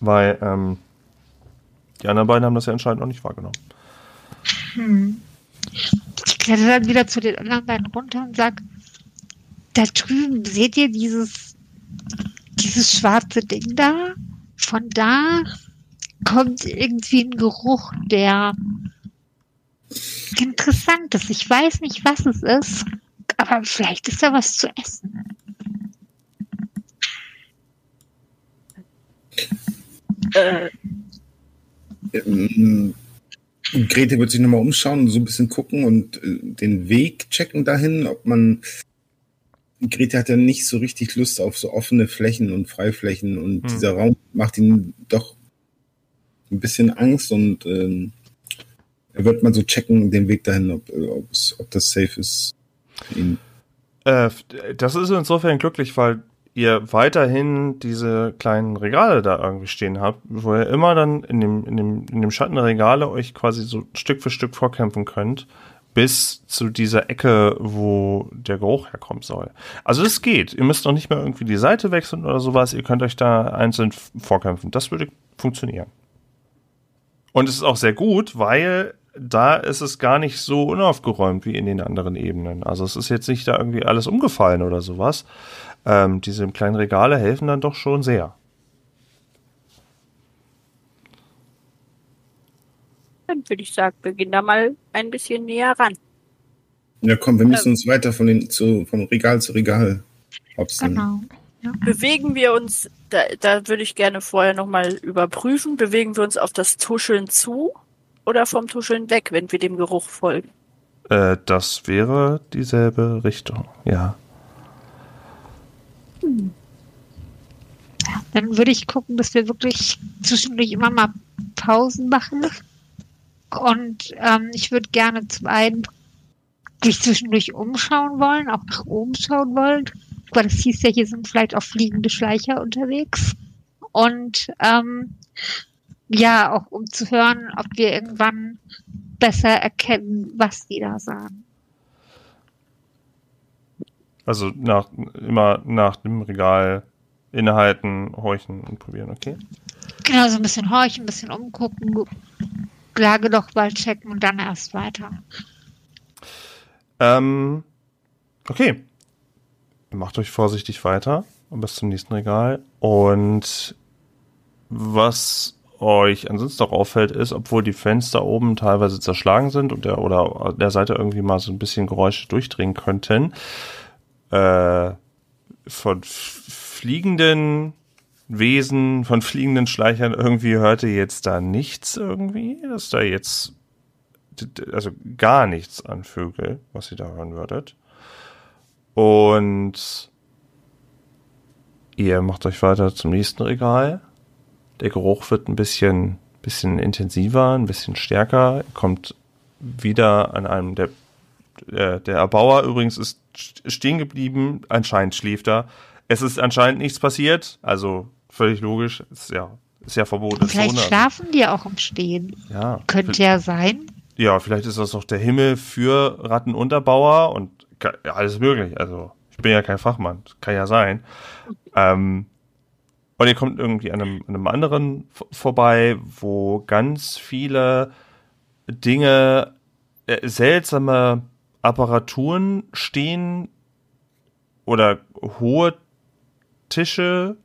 weil ähm, die anderen beiden haben das ja anscheinend noch nicht wahrgenommen. Ich kletter dann wieder zu den anderen beiden runter und sag, da drüben seht ihr dieses, dieses schwarze Ding da? Von da kommt irgendwie ein Geruch, der interessant ist. Ich weiß nicht, was es ist, aber vielleicht ist da was zu essen. Äh, Ähm, Grete wird sich nochmal umschauen und so ein bisschen gucken und äh, den Weg checken dahin, ob man. Grete hat ja nicht so richtig Lust auf so offene Flächen und Freiflächen und Hm. dieser Raum macht ihm doch ein bisschen Angst und ähm, er wird mal so checken, den Weg dahin, ob, äh, ob das safe ist. Äh, das ist insofern glücklich, weil ihr weiterhin diese kleinen Regale da irgendwie stehen habt, wo ihr immer dann in dem, in dem, in dem Schatten der Regale euch quasi so Stück für Stück vorkämpfen könnt, bis zu dieser Ecke, wo der Geruch herkommen soll. Also es geht. Ihr müsst noch nicht mehr irgendwie die Seite wechseln oder sowas. Ihr könnt euch da einzeln vorkämpfen. Das würde funktionieren. Und es ist auch sehr gut, weil da ist es gar nicht so unaufgeräumt wie in den anderen Ebenen. Also es ist jetzt nicht da irgendwie alles umgefallen oder sowas. Ähm, diese kleinen Regale helfen dann doch schon sehr. Dann würde ich sagen, wir gehen da mal ein bisschen näher ran. Ja, komm, wir müssen uns weiter von den, zu, vom Regal zu Regal hopsen. Genau. Ja. Bewegen wir uns, da, da würde ich gerne vorher nochmal überprüfen, bewegen wir uns auf das Tuscheln zu oder vom Tuscheln weg, wenn wir dem Geruch folgen? Äh, das wäre dieselbe Richtung, ja. Dann würde ich gucken, dass wir wirklich zwischendurch immer mal Pausen machen. Und ähm, ich würde gerne zum einen dich zwischendurch umschauen wollen, auch nach oben schauen wollen. Weil das hieß ja, hier sind vielleicht auch fliegende Schleicher unterwegs. Und ähm, ja, auch um zu hören, ob wir irgendwann besser erkennen, was die da sagen. Also nach, immer nach dem Regal innehalten, horchen und probieren, okay? Genau, so ein bisschen horchen, ein bisschen umgucken, Lage doch mal checken und dann erst weiter. Ähm, okay. Macht euch vorsichtig weiter bis zum nächsten Regal. Und was euch ansonsten auch auffällt, ist, obwohl die Fenster oben teilweise zerschlagen sind und der oder der Seite irgendwie mal so ein bisschen Geräusche durchdringen könnten, äh, von fliegenden Wesen, von fliegenden Schleichern irgendwie hörte jetzt da nichts irgendwie, dass da jetzt also gar nichts an Vögel, was ihr da hören würdet. Und ihr macht euch weiter zum nächsten Regal. Der Geruch wird ein bisschen, bisschen intensiver, ein bisschen stärker. Kommt wieder an einem der, der, der Erbauer übrigens ist stehen geblieben. Anscheinend schläft er. Es ist anscheinend nichts passiert. Also völlig logisch. Ist ja, ist ja verboten. Vielleicht Zone. schlafen die auch im Stehen. Ja. Könnte ja sein. Ja, vielleicht ist das auch der Himmel für Rattenunterbauer und ja, alles möglich. Also, ich bin ja kein Fachmann. Kann ja sein. Ähm, und ihr kommt irgendwie an einem, an einem anderen vorbei, wo ganz viele Dinge, äh, seltsame Apparaturen stehen oder hohe Tische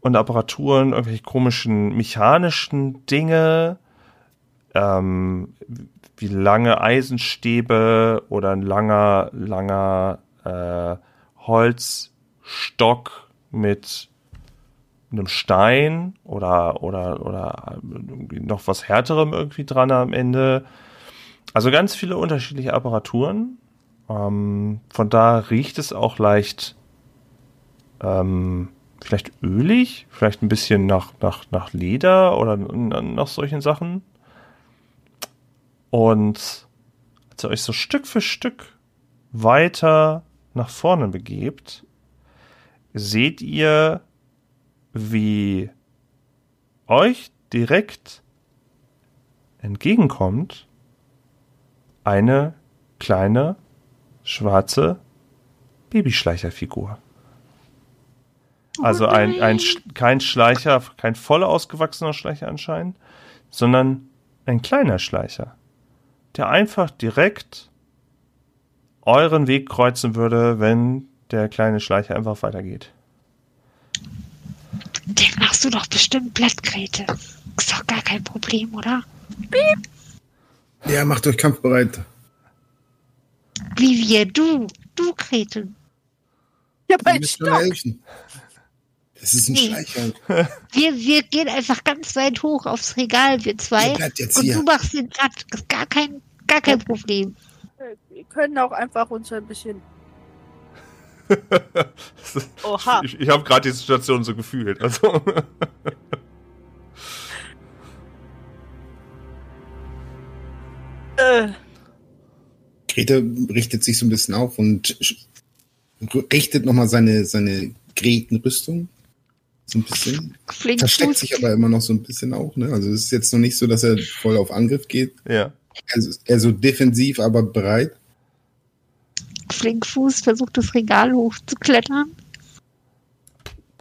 und Apparaturen, irgendwelche komischen mechanischen Dinge, ähm, wie lange Eisenstäbe oder ein langer, langer äh, Holzstock mit einem Stein oder oder oder noch was härterem irgendwie dran am Ende. Also ganz viele unterschiedliche Apparaturen. Ähm, von da riecht es auch leicht ähm, vielleicht ölig, vielleicht ein bisschen nach, nach, nach Leder oder nach solchen Sachen. Und als ihr euch so Stück für Stück weiter nach vorne begebt, seht ihr, wie euch direkt entgegenkommt eine kleine schwarze Babyschleicherfigur. Also ein, ein, kein Schleicher, kein voll ausgewachsener Schleicher anscheinend, sondern ein kleiner Schleicher, der einfach direkt euren Weg kreuzen würde, wenn der kleine Schleicher einfach weitergeht. Den machst du doch bestimmt Blattgrete. Ist doch gar kein Problem, oder? Ja, macht euch kampfbereit. Wie wir, du, du, Grete. Ja, mein Stock. Das ist ein Nee. Schleicher. Wir, wir gehen einfach ganz weit hoch aufs Regal, wir zwei. Ihr bleibt jetzt und hier. du machst den ist gar kein, gar kein Problem. Wir können auch einfach uns ein bisschen. Oha. Ich, ich habe gerade die Situation so gefühlt. Also. Äh, Grete richtet sich so ein bisschen auf und richtet nochmal seine, seine Gretenrüstung. So ein bisschen. Flink Versteckt sich aber immer noch so ein bisschen auch, ne? Also es ist jetzt noch nicht so, dass er voll auf Angriff geht. ja. eher, so- eher so defensiv, aber bereit. Flinkfuß versucht das Regal hochzuklettern.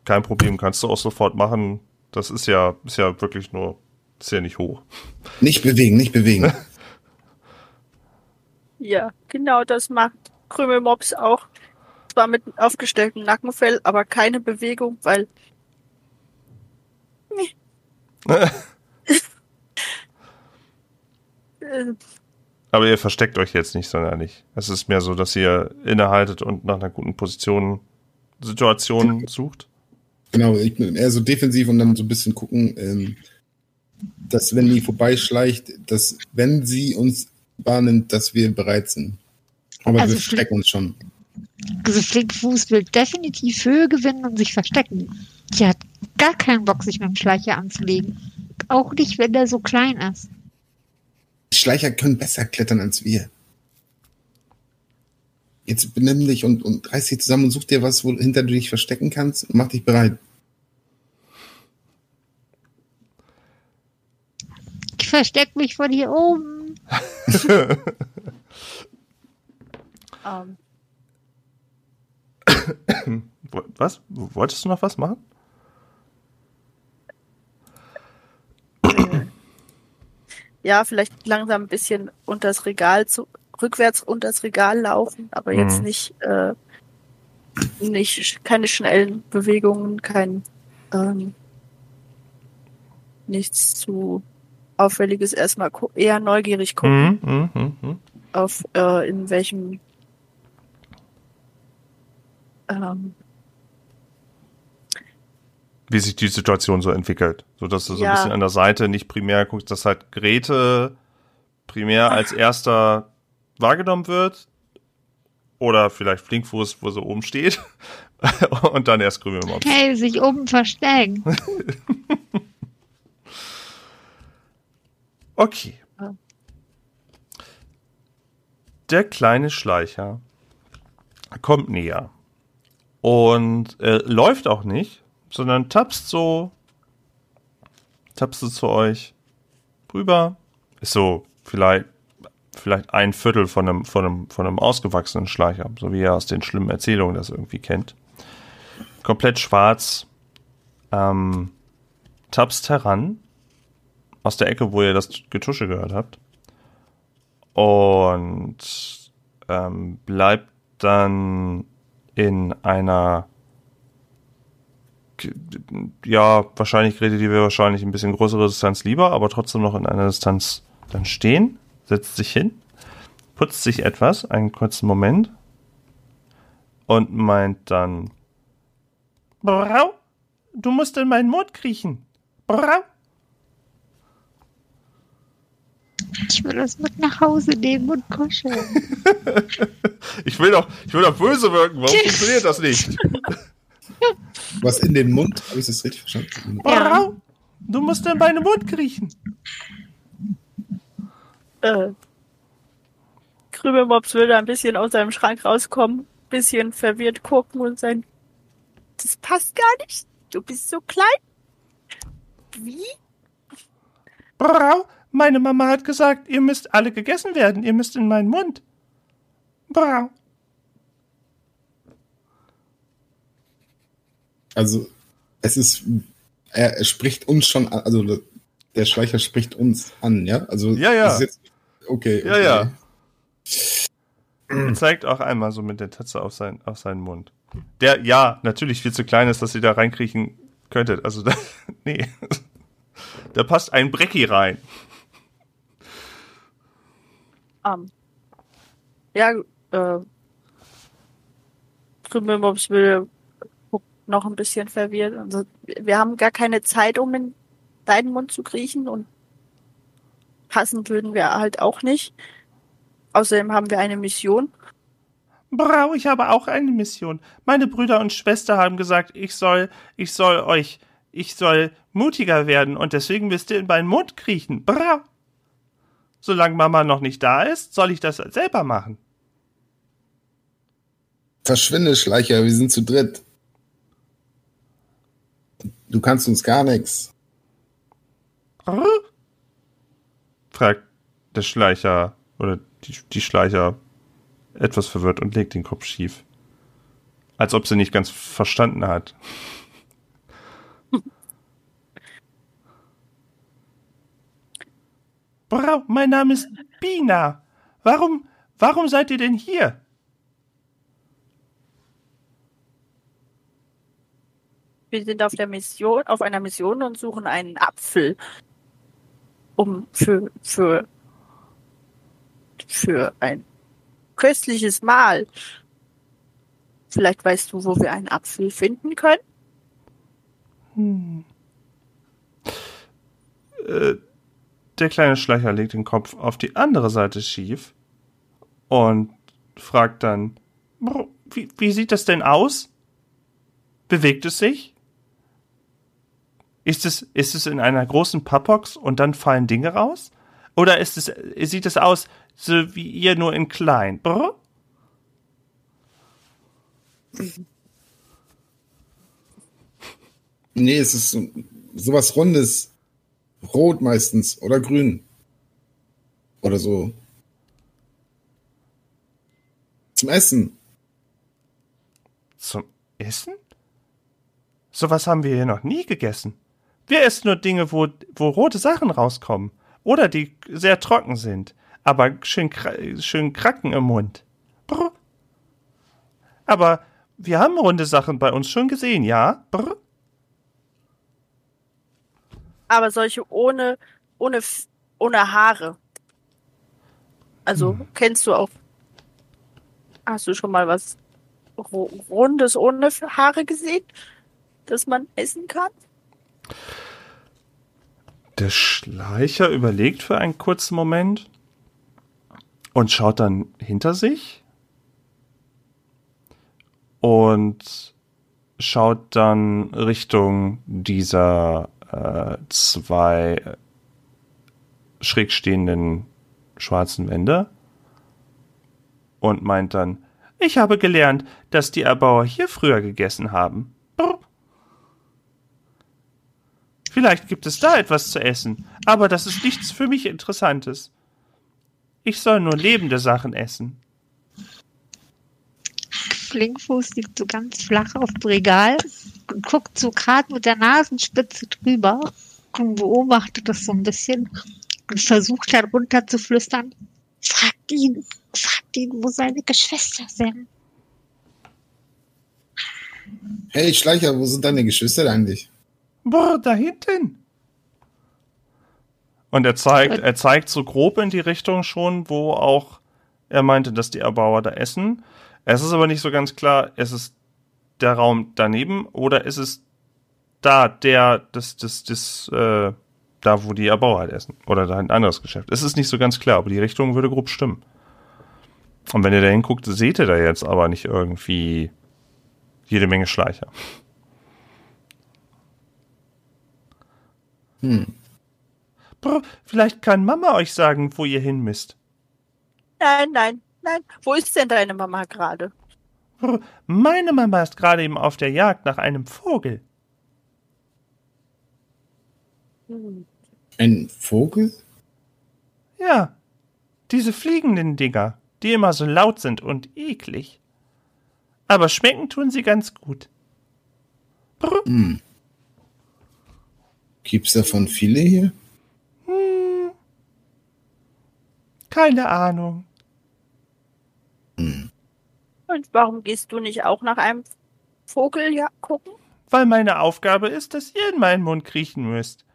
Kein Problem, kannst du auch sofort machen. Das ist ja, ist ja wirklich nur, ist ja nicht hoch. Nicht bewegen, nicht bewegen. Ja, genau das macht Krümelmops auch. Zwar mit aufgestelltem Nackenfell, aber keine Bewegung, weil Aber ihr versteckt euch jetzt nicht sonderlich. Es ist mehr so, dass ihr innehaltet und nach einer guten Position Situation sucht. Genau, ich bin eher so defensiv und dann so ein bisschen gucken, ähm, dass wenn die vorbeischleicht, dass wenn sie uns wahrnimmt, dass wir bereit sind. Aber Also wir verstecken uns schon. Also Flinkfuß will definitiv Höhe gewinnen und sich verstecken. Die hat gar keinen Bock, sich mit dem Schleicher anzulegen. Auch nicht, wenn der so klein ist. Schleicher können besser klettern als wir. Jetzt benimm dich und, und reiß dich zusammen und such dir was, wo hinter du dich verstecken kannst und mach dich bereit. Ich versteck mich von hier oben. ähm, Wo- Was? Wolltest du noch was machen? Ja, vielleicht langsam ein bisschen unters Regal zu, rückwärts unters Regal laufen, aber jetzt Mhm. nicht, äh, nicht, keine schnellen Bewegungen, kein, ähm, nichts zu auffälliges erstmal eher neugierig gucken, Mhm, mhm, mhm. auf, äh, in welchem, ähm, Wie sich die Situation so entwickelt. So dass du so ein Ja. bisschen an der Seite nicht primär guckst, dass halt Grete primär als erster wahrgenommen wird. Oder vielleicht Flinkfuß, wo sie oben steht. Und dann erst Krümelmops. Hey, sich oben verstecken. Okay. Der kleine Schleicher kommt näher und äh, läuft auch nicht, sondern tapst so, tapst so zu euch rüber. Ist so vielleicht, vielleicht ein Viertel von einem, von einem, von einem ausgewachsenen Schleicher, so wie ihr aus den schlimmen Erzählungen das irgendwie kennt. Komplett schwarz, ähm, tapst heran aus der Ecke, wo ihr das Getusche gehört habt. Und ähm, bleibt dann in einer ja, wahrscheinlich redet ihr wahrscheinlich ein bisschen größere Distanz lieber, aber trotzdem noch in einer Distanz dann stehen, setzt sich hin, putzt sich etwas, einen kurzen Moment und meint dann Brau, du musst in meinen Mund kriechen. Brau. Ich will das mit nach Hause nehmen und kuscheln. Ich will doch, ich will doch böse wirken. Warum funktioniert das nicht? Was in den Mund? Habe ich das richtig verstanden? Ja. Brau, du musst in meinen Mund kriechen. äh, Krümelmops würde ein bisschen aus seinem Schrank rauskommen, bisschen verwirrt gucken und sein, das passt gar nicht. Du bist so klein. Wie? Brau, meine Mama hat gesagt, ihr müsst alle gegessen werden. Ihr müsst in meinen Mund. Brau. Also, es ist, er, er spricht uns schon an, also der Schleicher spricht uns an, ja? Also, Ja, ja. das ist Jetzt, okay, Ja, okay. ja. Er zeigt auch einmal so mit der Tatze auf, sein, auf seinen Mund. Der, ja, natürlich viel zu klein ist, dass ihr da reinkriechen könntet. Also, da, nee. Da passt ein Brecki rein. Ähm, ja, äh, Krümelmops will guckt noch ein bisschen verwirrt. Also, wir haben gar keine Zeit, um in deinen Mund zu kriechen und passen würden wir halt auch nicht. Außerdem haben wir eine Mission. Brau, ich habe auch eine Mission. Meine Brüder und Schwester haben gesagt, ich soll, ich soll euch, ich soll mutiger werden und deswegen müsst ihr in meinen Mund kriechen. Brau. Solange Mama noch nicht da ist, soll ich das selber machen. Verschwinde, Schleicher, wir sind zu dritt. Du kannst uns gar nichts. Brr? fragt der Schleicher oder die, die Schleicher etwas verwirrt und legt den Kopf schief. Als ob sie nicht ganz verstanden hat. Bra, mein Name ist Bina. Warum, warum seid ihr denn hier? Wir sind auf der Mission, auf einer Mission und suchen einen Apfel, um für für für ein köstliches Mahl. Vielleicht weißt du, wo wir einen Apfel finden können. Hm. Äh, der kleine Schleicher legt den Kopf auf die andere Seite schief und fragt dann, wie, wie sieht das denn aus? Bewegt es sich? Ist es, ist es in einer großen Pappbox und dann fallen Dinge raus? Oder ist es, sieht es aus, so wie ihr nur in klein? Brr? Nee, es ist so, sowas Rundes. Rot meistens oder grün. Oder so. Zum Essen. Zum Essen? Sowas haben wir hier noch nie gegessen. Wir essen nur Dinge, wo, wo rote Sachen rauskommen. Oder die sehr trocken sind. Aber schön, schön kracken im Mund. Brr. Aber wir haben runde Sachen bei uns schon gesehen, ja? Brr. Aber solche ohne, ohne, ohne Haare. Also, hm. kennst du auch. Hast du schon mal was Rundes ohne Haare gesehen, das man essen kann? Der Schleicher überlegt für einen kurzen Moment und schaut dann hinter sich und schaut dann Richtung dieser äh, zwei schräg stehenden schwarzen Wände und meint dann, ich habe gelernt, dass die Erbauer hier früher gegessen haben. Brr. Vielleicht gibt es da etwas zu essen, aber das ist nichts für mich Interessantes. Ich soll nur lebende Sachen essen. Flinkfuß liegt so ganz flach auf dem Regal und guckt so gerade mit der Nasenspitze drüber und beobachtet das so ein bisschen und versucht herunter zu flüstern. Fragt ihn, fragt ihn, wo seine Geschwister sind. Hey Schleicher, wo sind deine Geschwister eigentlich? Boah, da hinten. Und er zeigt, er zeigt so grob in die Richtung schon, wo auch er meinte, dass die Erbauer da essen. Es ist aber nicht so ganz klar, ist es der Raum daneben oder ist es da der, das, das, das, äh, da wo die Erbauer halt essen. Oder da ein anderes Geschäft. Es ist nicht so ganz klar, aber die Richtung würde grob stimmen. Und wenn ihr da hinguckt, seht ihr da jetzt aber nicht irgendwie jede Menge Schleicher. Hm. Bro, vielleicht kann Mama euch sagen, wo ihr hin müsst. Nein, nein, Nein, wo ist denn deine Mama gerade? Meine Mama ist gerade eben auf der Jagd nach einem Vogel. Ein Vogel? Ja, diese fliegenden Dinger, die immer so laut sind und eklig. Aber schmecken tun sie ganz gut. Brr. Hm. Gibt's davon viele hier? Hm. Keine Ahnung. Hm. Und warum gehst du nicht auch nach einem Vogel ja, gucken? Weil meine Aufgabe ist, dass ihr in meinen Mund kriechen müsst.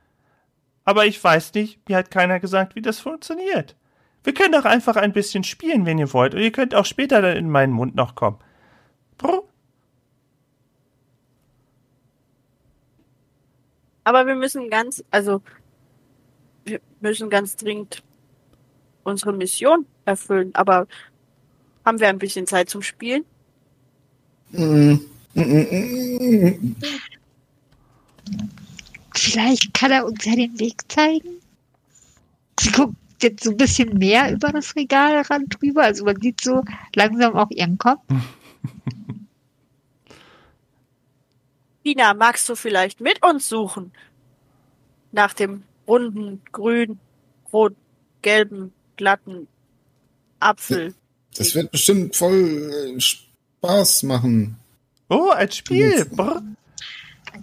Aber ich weiß nicht, mir hat keiner gesagt, wie das funktioniert. Wir können doch einfach ein bisschen spielen, wenn ihr wollt, und ihr könnt auch später dann in meinen Mund noch kommen. Brr. Aber wir müssen ganz, also wir müssen ganz dringend unsere Mission erfüllen. Aber haben wir ein bisschen Zeit zum Spielen? Vielleicht kann er uns ja den Weg zeigen. Sie guckt jetzt so ein bisschen mehr über das Regalrand drüber. Also man sieht so langsam auch ihren Kopf. Tina, magst du vielleicht mit uns suchen? Nach dem runden, grün, rot, gelben glatten Apfel. Das wird bestimmt voll äh, Spaß machen. Oh, ein Spiel. Brr.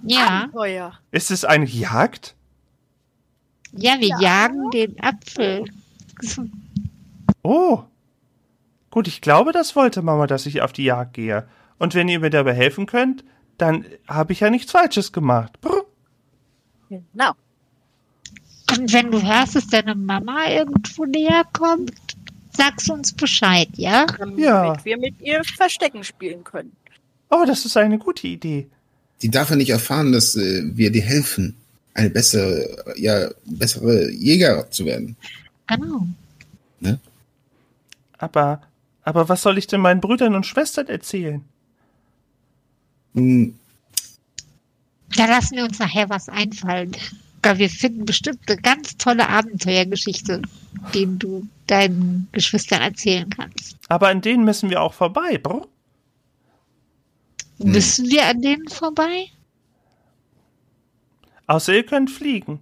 Ja, Abenteuer. Ist es eine Jagd? ja, wir Ja. jagen den Apfel. Oh. Gut, ich glaube, das wollte Mama, dass ich auf die Jagd gehe. Und wenn ihr mir dabei helfen könnt, dann habe ich ja nichts Falsches gemacht. Brr. Genau. Und wenn du hörst, dass deine Mama irgendwo näher kommt, sagst du uns Bescheid, ja? Damit Ja. wir mit ihr Verstecken spielen können. Oh, das ist eine gute Idee. Die darf ja nicht erfahren, dass äh, wir dir helfen, eine bessere, ja, bessere Jäger zu werden. Genau. Aber, aber was soll ich denn meinen Brüdern und Schwestern erzählen? Hm, Da lassen wir uns nachher was einfallen. Wir finden bestimmt eine ganz tolle Abenteuergeschichte, die du deinen Geschwistern erzählen kannst. Aber an denen müssen wir auch vorbei. Brr. Hm. Müssen wir an denen vorbei? Außer ihr könnt fliegen.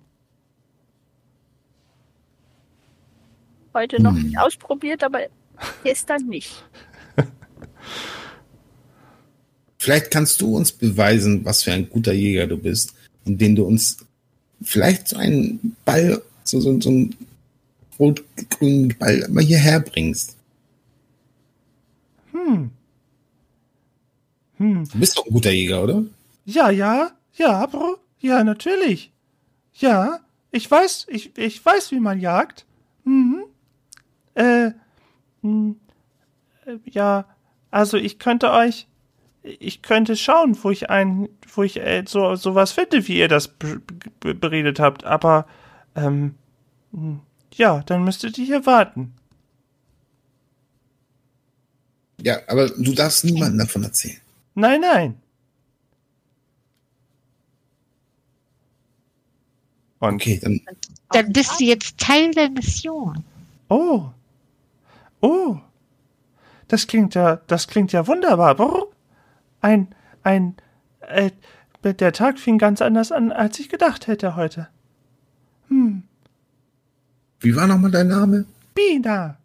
Heute noch Hm. nicht ausprobiert, aber gestern nicht. Vielleicht kannst du uns beweisen, was für ein guter Jäger du bist, indem du uns vielleicht so einen Ball, so, so, so einen rot-grünen Ball mal hierher bringst. Hm. Hm. Du bist doch ein guter Jäger, oder? Ja, ja, ja, Brr. Ja, natürlich. Ja, ich weiß, ich, ich weiß, wie man jagt. Mhm. Äh, hm, äh, ja, also ich könnte euch, ich könnte schauen, wo ich ein, wo ich äh, so sowas finde, wie ihr das be- be- beredet habt, aber ähm, hm, ja, dann müsstet ihr hier warten. Ja, aber du darfst niemandem davon erzählen. Nein, nein. Und Okay, dann Dann bist du jetzt Teil der Mission. Oh. Oh. Das klingt ja, das klingt ja wunderbar. Brr. Ein, ein, äh, der Tag fing ganz anders an, als ich gedacht hätte heute. Hm. Wie war nochmal dein Name? Bina.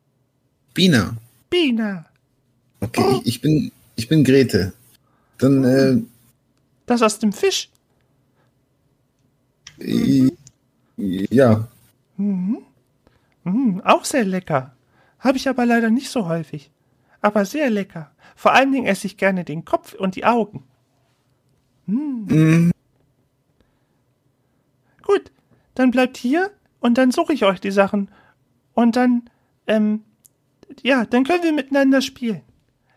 Bina. Bina. Okay, ich, ich bin, ich bin Grete. Dann, äh, Das aus dem Fisch. äh, ja, Mhm. Mhm, auch sehr lecker. Habe ich aber leider nicht so häufig. Aber sehr lecker. Vor allen Dingen esse ich gerne den Kopf und die Augen. mm, Gut, dann bleibt hier und dann suche ich euch die Sachen. Und dann, ähm, ja, dann können wir miteinander spielen.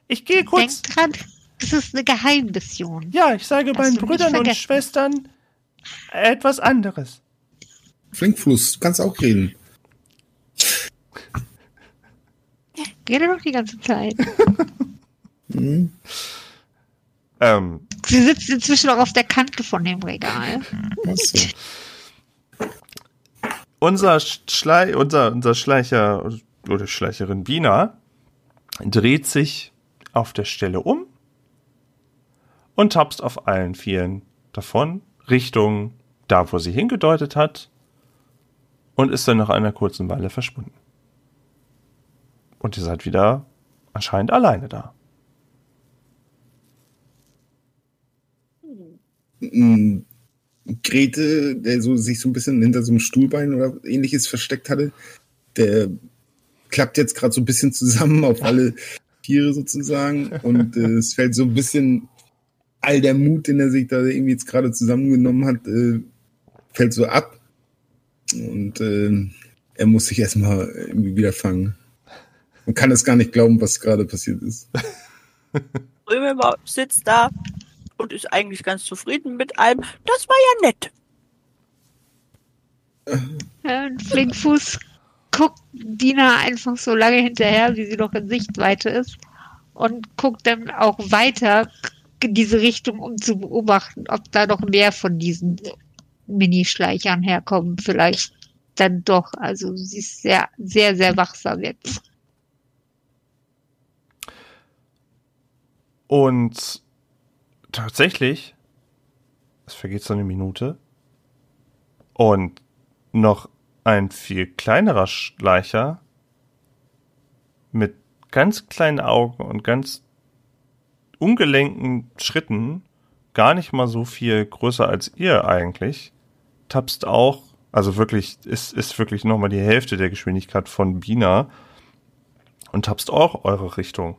Ich gehe kurz. Denk dran, das ist eine Geheimmission. Ja, ich sage meinen Brüdern und. Schwestern etwas anderes. Flinkfluss, du kannst auch reden. Geht er doch die ganze Zeit. Mhm. Ähm, Sie sitzt inzwischen auch auf der Kante von dem Regal. Unser Schlei, unser, unser Schleicher oder Schleicherin Bina dreht sich auf der Stelle um und tapst auf allen Vieren davon Richtung da, wo sie hingedeutet hat und ist dann nach einer kurzen Weile verschwunden. Und ihr seid wieder anscheinend alleine da. Grete, der so sich so ein bisschen hinter so einem Stuhlbein oder ähnliches versteckt hatte, der klappt jetzt gerade so ein bisschen zusammen auf alle Tiere sozusagen und äh, es fällt so ein bisschen all der Mut, den er sich da irgendwie jetzt gerade zusammengenommen hat, äh, fällt so ab und äh, er muss sich erstmal irgendwie wieder fangen. Man kann es gar nicht glauben, was gerade passiert ist. Römer sitzt da und ist eigentlich ganz zufrieden mit allem. Das war ja nett. Ja, und Flinkfuß guckt Dina einfach so lange hinterher, wie sie noch in Sichtweite ist. Und guckt dann auch weiter in diese Richtung, um zu beobachten, ob da noch mehr von diesen Minischleichern herkommen. Vielleicht dann doch. Also sie ist sehr, sehr, sehr wachsam jetzt. Und tatsächlich, es vergeht so eine Minute und noch ein viel kleinerer Schleicher mit ganz kleinen Augen und ganz ungelenken Schritten, gar nicht mal so viel größer als ihr eigentlich, tapst auch, also wirklich, ist, ist wirklich nochmal die Hälfte der Geschwindigkeit von Bina und tapst auch eure Richtung.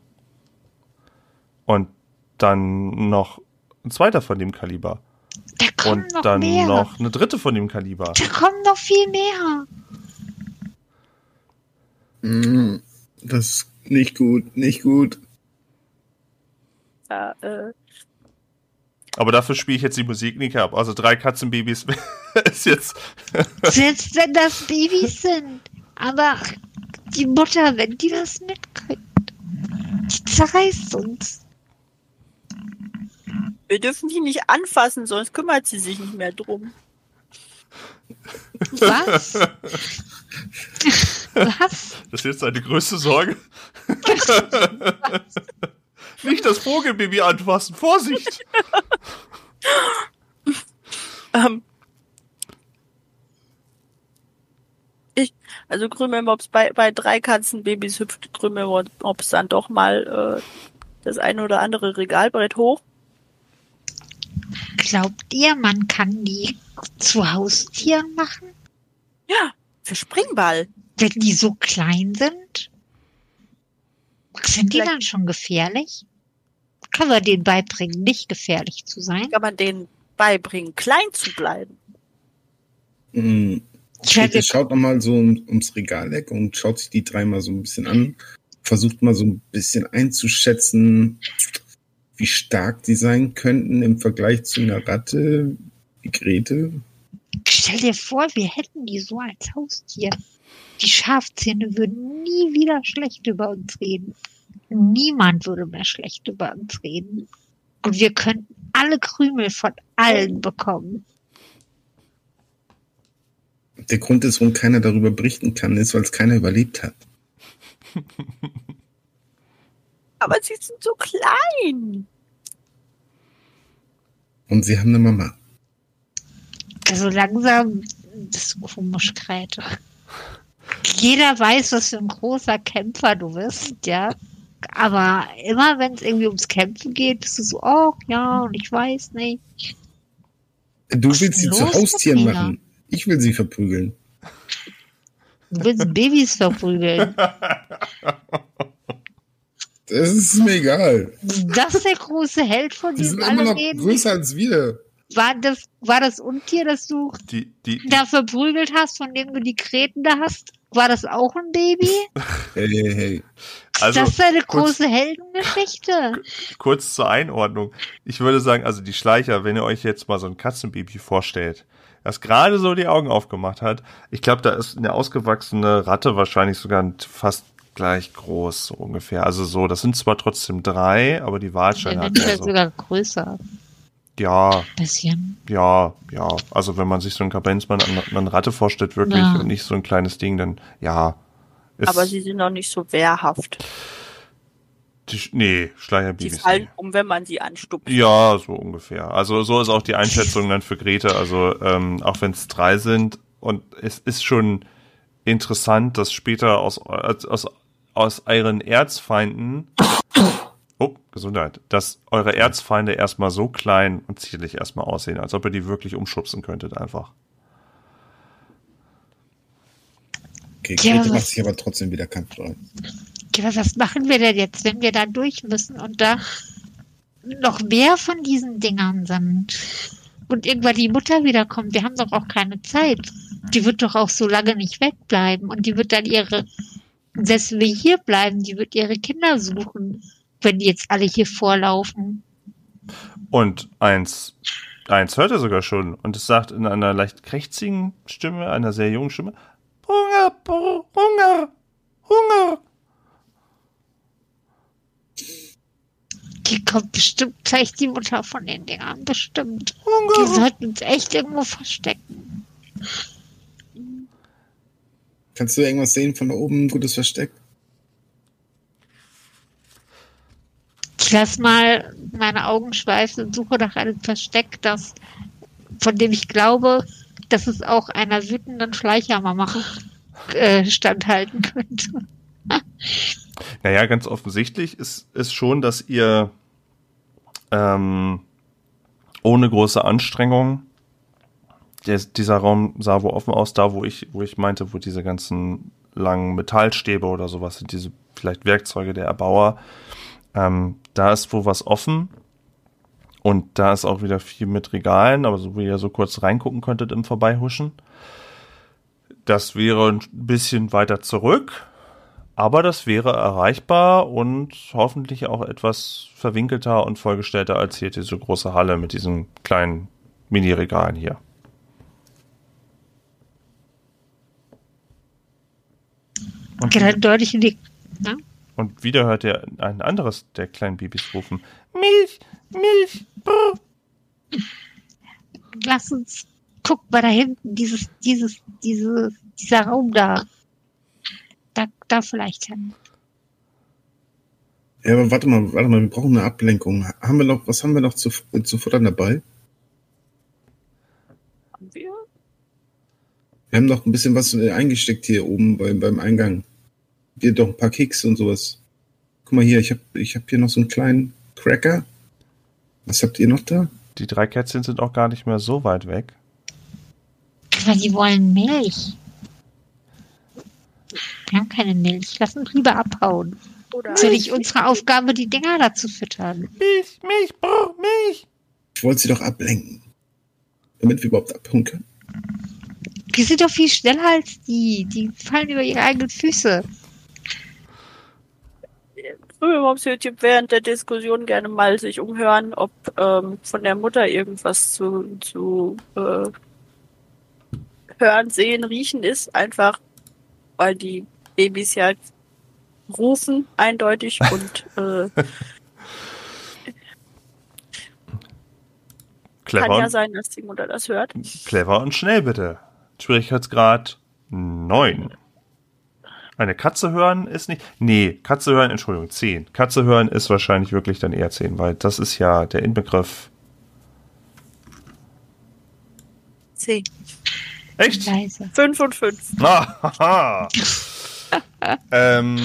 Und dann noch ein zweiter von dem Kaliber. Da kommen Und noch dann mehr. noch eine dritte von dem Kaliber. Da kommen noch viel mehr. Mm, Das ist nicht gut, nicht gut. Ja, äh, Aber dafür spiele ich jetzt die Musik nicht ab. Also drei Katzenbabys ist jetzt. Selbst wenn das Babys sind. Aber die Mutter, wenn die das mitkriegt, die zerreißt uns. Wir dürfen die nicht anfassen, sonst kümmert sie sich nicht mehr drum. Was? Was? Das ist jetzt seine größte Sorge. nicht das Vogelbaby anfassen. Vorsicht! Ähm, ich, also Krümelmops, bei, bei drei Katzenbabys hüpft Krümelmops dann doch mal äh, das eine oder andere Regalbrett hoch. Glaubt ihr, man kann die zu Haustieren machen, Ja, für Springball. wenn die so klein sind? Sind die dann schon gefährlich? Kann man denen beibringen, nicht gefährlich zu sein? Kann man denen beibringen, klein zu bleiben. Ich werde Grete schaut nochmal so um, ums Regaleck und schaut sich die dreimal so ein bisschen an. Versucht mal so ein bisschen einzuschätzen, wie stark die sein könnten im Vergleich zu einer Ratte wie Grete. Stell dir vor, wir hätten die so als Haustier. Die Schafzähne würden nie wieder schlecht über uns reden. Niemand würde mehr schlecht über uns reden. Und wir könnten alle Krümel von allen bekommen. Der Grund ist, warum keiner darüber berichten kann, ist, weil es keiner überlebt hat. Aber sie sind so klein. Und sie haben eine Mama. Also langsam bist du komisch, Grete. Jeder weiß, was für ein großer Kämpfer du bist, ja. Aber immer wenn es irgendwie ums Kämpfen geht, bist du so, oh ja, und ich weiß nicht. Du Was willst ist sie zu Haustieren machen. Ich will sie verprügeln. Du willst Babys verprügeln. Das ist mir egal. Das ist der große Held, von Die dem sind immer noch größer als wir. War das, war das Untier, das du Die, die, da verprügelt hast, von dem du die Kreten da hast? War das auch ein Baby? Hey, hey, hey. also das ist eine kurz- große Heldengeschichte. kurz zur Einordnung. Ich würde sagen, also die Schleicher, wenn ihr euch jetzt mal so ein Katzenbaby vorstellt, das gerade so die Augen aufgemacht hat, ich glaube, da ist eine ausgewachsene Ratte wahrscheinlich sogar fast gleich groß, so ungefähr. Also so, das sind zwar trotzdem drei, aber die Wahrscheinlichkeit hat Eventuell ja so. sogar größer. Ja, Bisschen. ja, ja. Also wenn man sich so ein Kabenzmann an an eine Ratte vorstellt, wirklich, Ja. und nicht so ein kleines Ding, dann ja. Ist Aber sie sind noch nicht so wehrhaft. die, nee, Die Schleierbabys. fallen nee. um, wenn man sie anstupst. Ja, so ungefähr. Also so ist auch die Einschätzung dann für Grete. Also ähm, auch wenn es drei sind und es ist schon interessant, dass später aus aus aus euren Erzfeinden Oh, Gesundheit. Dass eure Erzfeinde erstmal so klein und zierlich erstmal aussehen, als ob ihr die wirklich umschubsen könntet einfach. Okay, Ja, Grete was- macht sich aber trotzdem wieder kampfbereit. Ja, was machen wir denn jetzt, wenn wir da durch müssen und da noch mehr von diesen Dingern sind? Und irgendwann die Mutter wiederkommt. Wir haben doch auch keine Zeit. Die wird doch auch so lange nicht wegbleiben. Und die wird dann ihre, wenn wir hier bleiben, die wird ihre Kinder suchen, wenn die jetzt alle hier vorlaufen. Und eins, eins hört er sogar schon und es sagt in einer leicht krächzigen Stimme, einer sehr jungen Stimme, Hunger, Hunger, Hunger. Die kommt bestimmt gleich die Mutter von den Dingern. Bestimmt. Die Hunger. sollten uns echt irgendwo verstecken. Kannst du irgendwas sehen von da oben? Ein gutes Versteck? Ich lass mal meine Augen schweifen und suche nach einem Versteck, das, von dem ich glaube, dass es auch einer wütenden Schleichermama äh, standhalten könnte. Naja, ganz offensichtlich ist, ist schon, dass ihr ähm, ohne große Anstrengung der, dieser Raum sah wo offen aus, da wo ich, wo ich meinte, wo diese ganzen langen Metallstäbe oder sowas sind, diese vielleicht Werkzeuge der Erbauer. Ähm, da ist wo was offen und da ist auch wieder viel mit Regalen, aber so wie ihr so kurz reingucken könntet im Vorbeihuschen. Das wäre ein bisschen weiter zurück, aber das wäre erreichbar und hoffentlich auch etwas verwinkelter und vollgestellter als hier diese große Halle mit diesen kleinen Mini-Regalen hier. Und Geht halt deutlich in die. Ne? Und wieder hört er ein anderes der kleinen Babys rufen: Milch, Milch, brr. Lass uns, guck mal da hinten, dieses, dieses, diese, dieser Raum da. Da, da vielleicht hin. Ja, aber warte mal, warte mal, wir brauchen eine Ablenkung. Haben wir noch, was haben wir noch zu, zu futtern dabei? Haben wir? Wir haben noch ein bisschen was eingesteckt hier oben beim, beim Eingang. Hier doch ein paar Kekse und sowas. Guck mal hier, ich habe ich hab hier noch so einen kleinen Cracker. Was habt ihr noch da? Die drei Kätzchen sind auch gar nicht mehr so weit weg. Aber die wollen Milch. Wir haben keine Milch. Lass uns lieber abhauen. Oder Ist ja nicht unsere Aufgabe, die Dinger da zu füttern. Milch, Milch, brr, Milch. Ich wollte sie doch ablenken. Damit wir überhaupt abhauen können. Die sind doch viel schneller als die. Die fallen über ihre eigenen Füße. Frühmobshütchen während der Diskussion gerne mal sich umhören, ob ähm, von der Mutter irgendwas zu, zu äh, hören, sehen, riechen ist. Einfach, weil die Babys ja rufen, eindeutig und äh, Clever, kann ja sein, dass die Mutter das hört. clever und schnell bitte. Schwierigkeitsgrad 9. Eine Katze hören ist nicht. Nee, Katze hören, Entschuldigung, 10. Katze hören ist wahrscheinlich wirklich dann eher 10, weil das ist ja der Inbegriff. Zehn. Echt? Leise. Fünf und fünf. Ah, haha. ähm,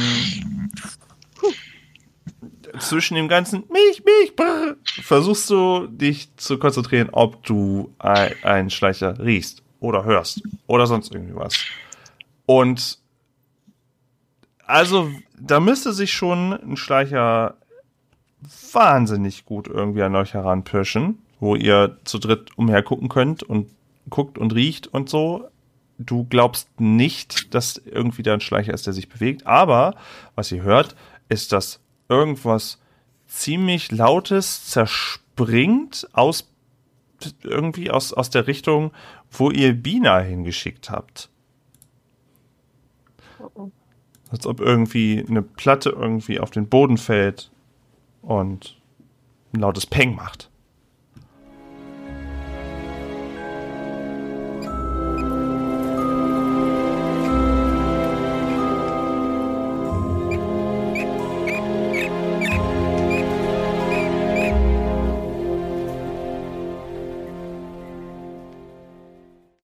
zwischen dem ganzen Milch, Milch, brr, versuchst du dich zu konzentrieren, ob du ein- einen Schleicher riechst oder hörst oder sonst irgendwie was. Und also, da müsste sich schon ein Schleicher wahnsinnig gut irgendwie an euch heranpirschen, wo ihr zu dritt umher gucken könnt und guckt und riecht und so. Du glaubst nicht, dass irgendwie da ein Schleicher ist, der sich bewegt, aber was ihr hört, ist, dass irgendwas ziemlich lautes zerspringt aus irgendwie aus, aus der Richtung, wo ihr Bina hingeschickt habt. Als ob irgendwie eine Platte irgendwie auf den Boden fällt und ein lautes Peng macht.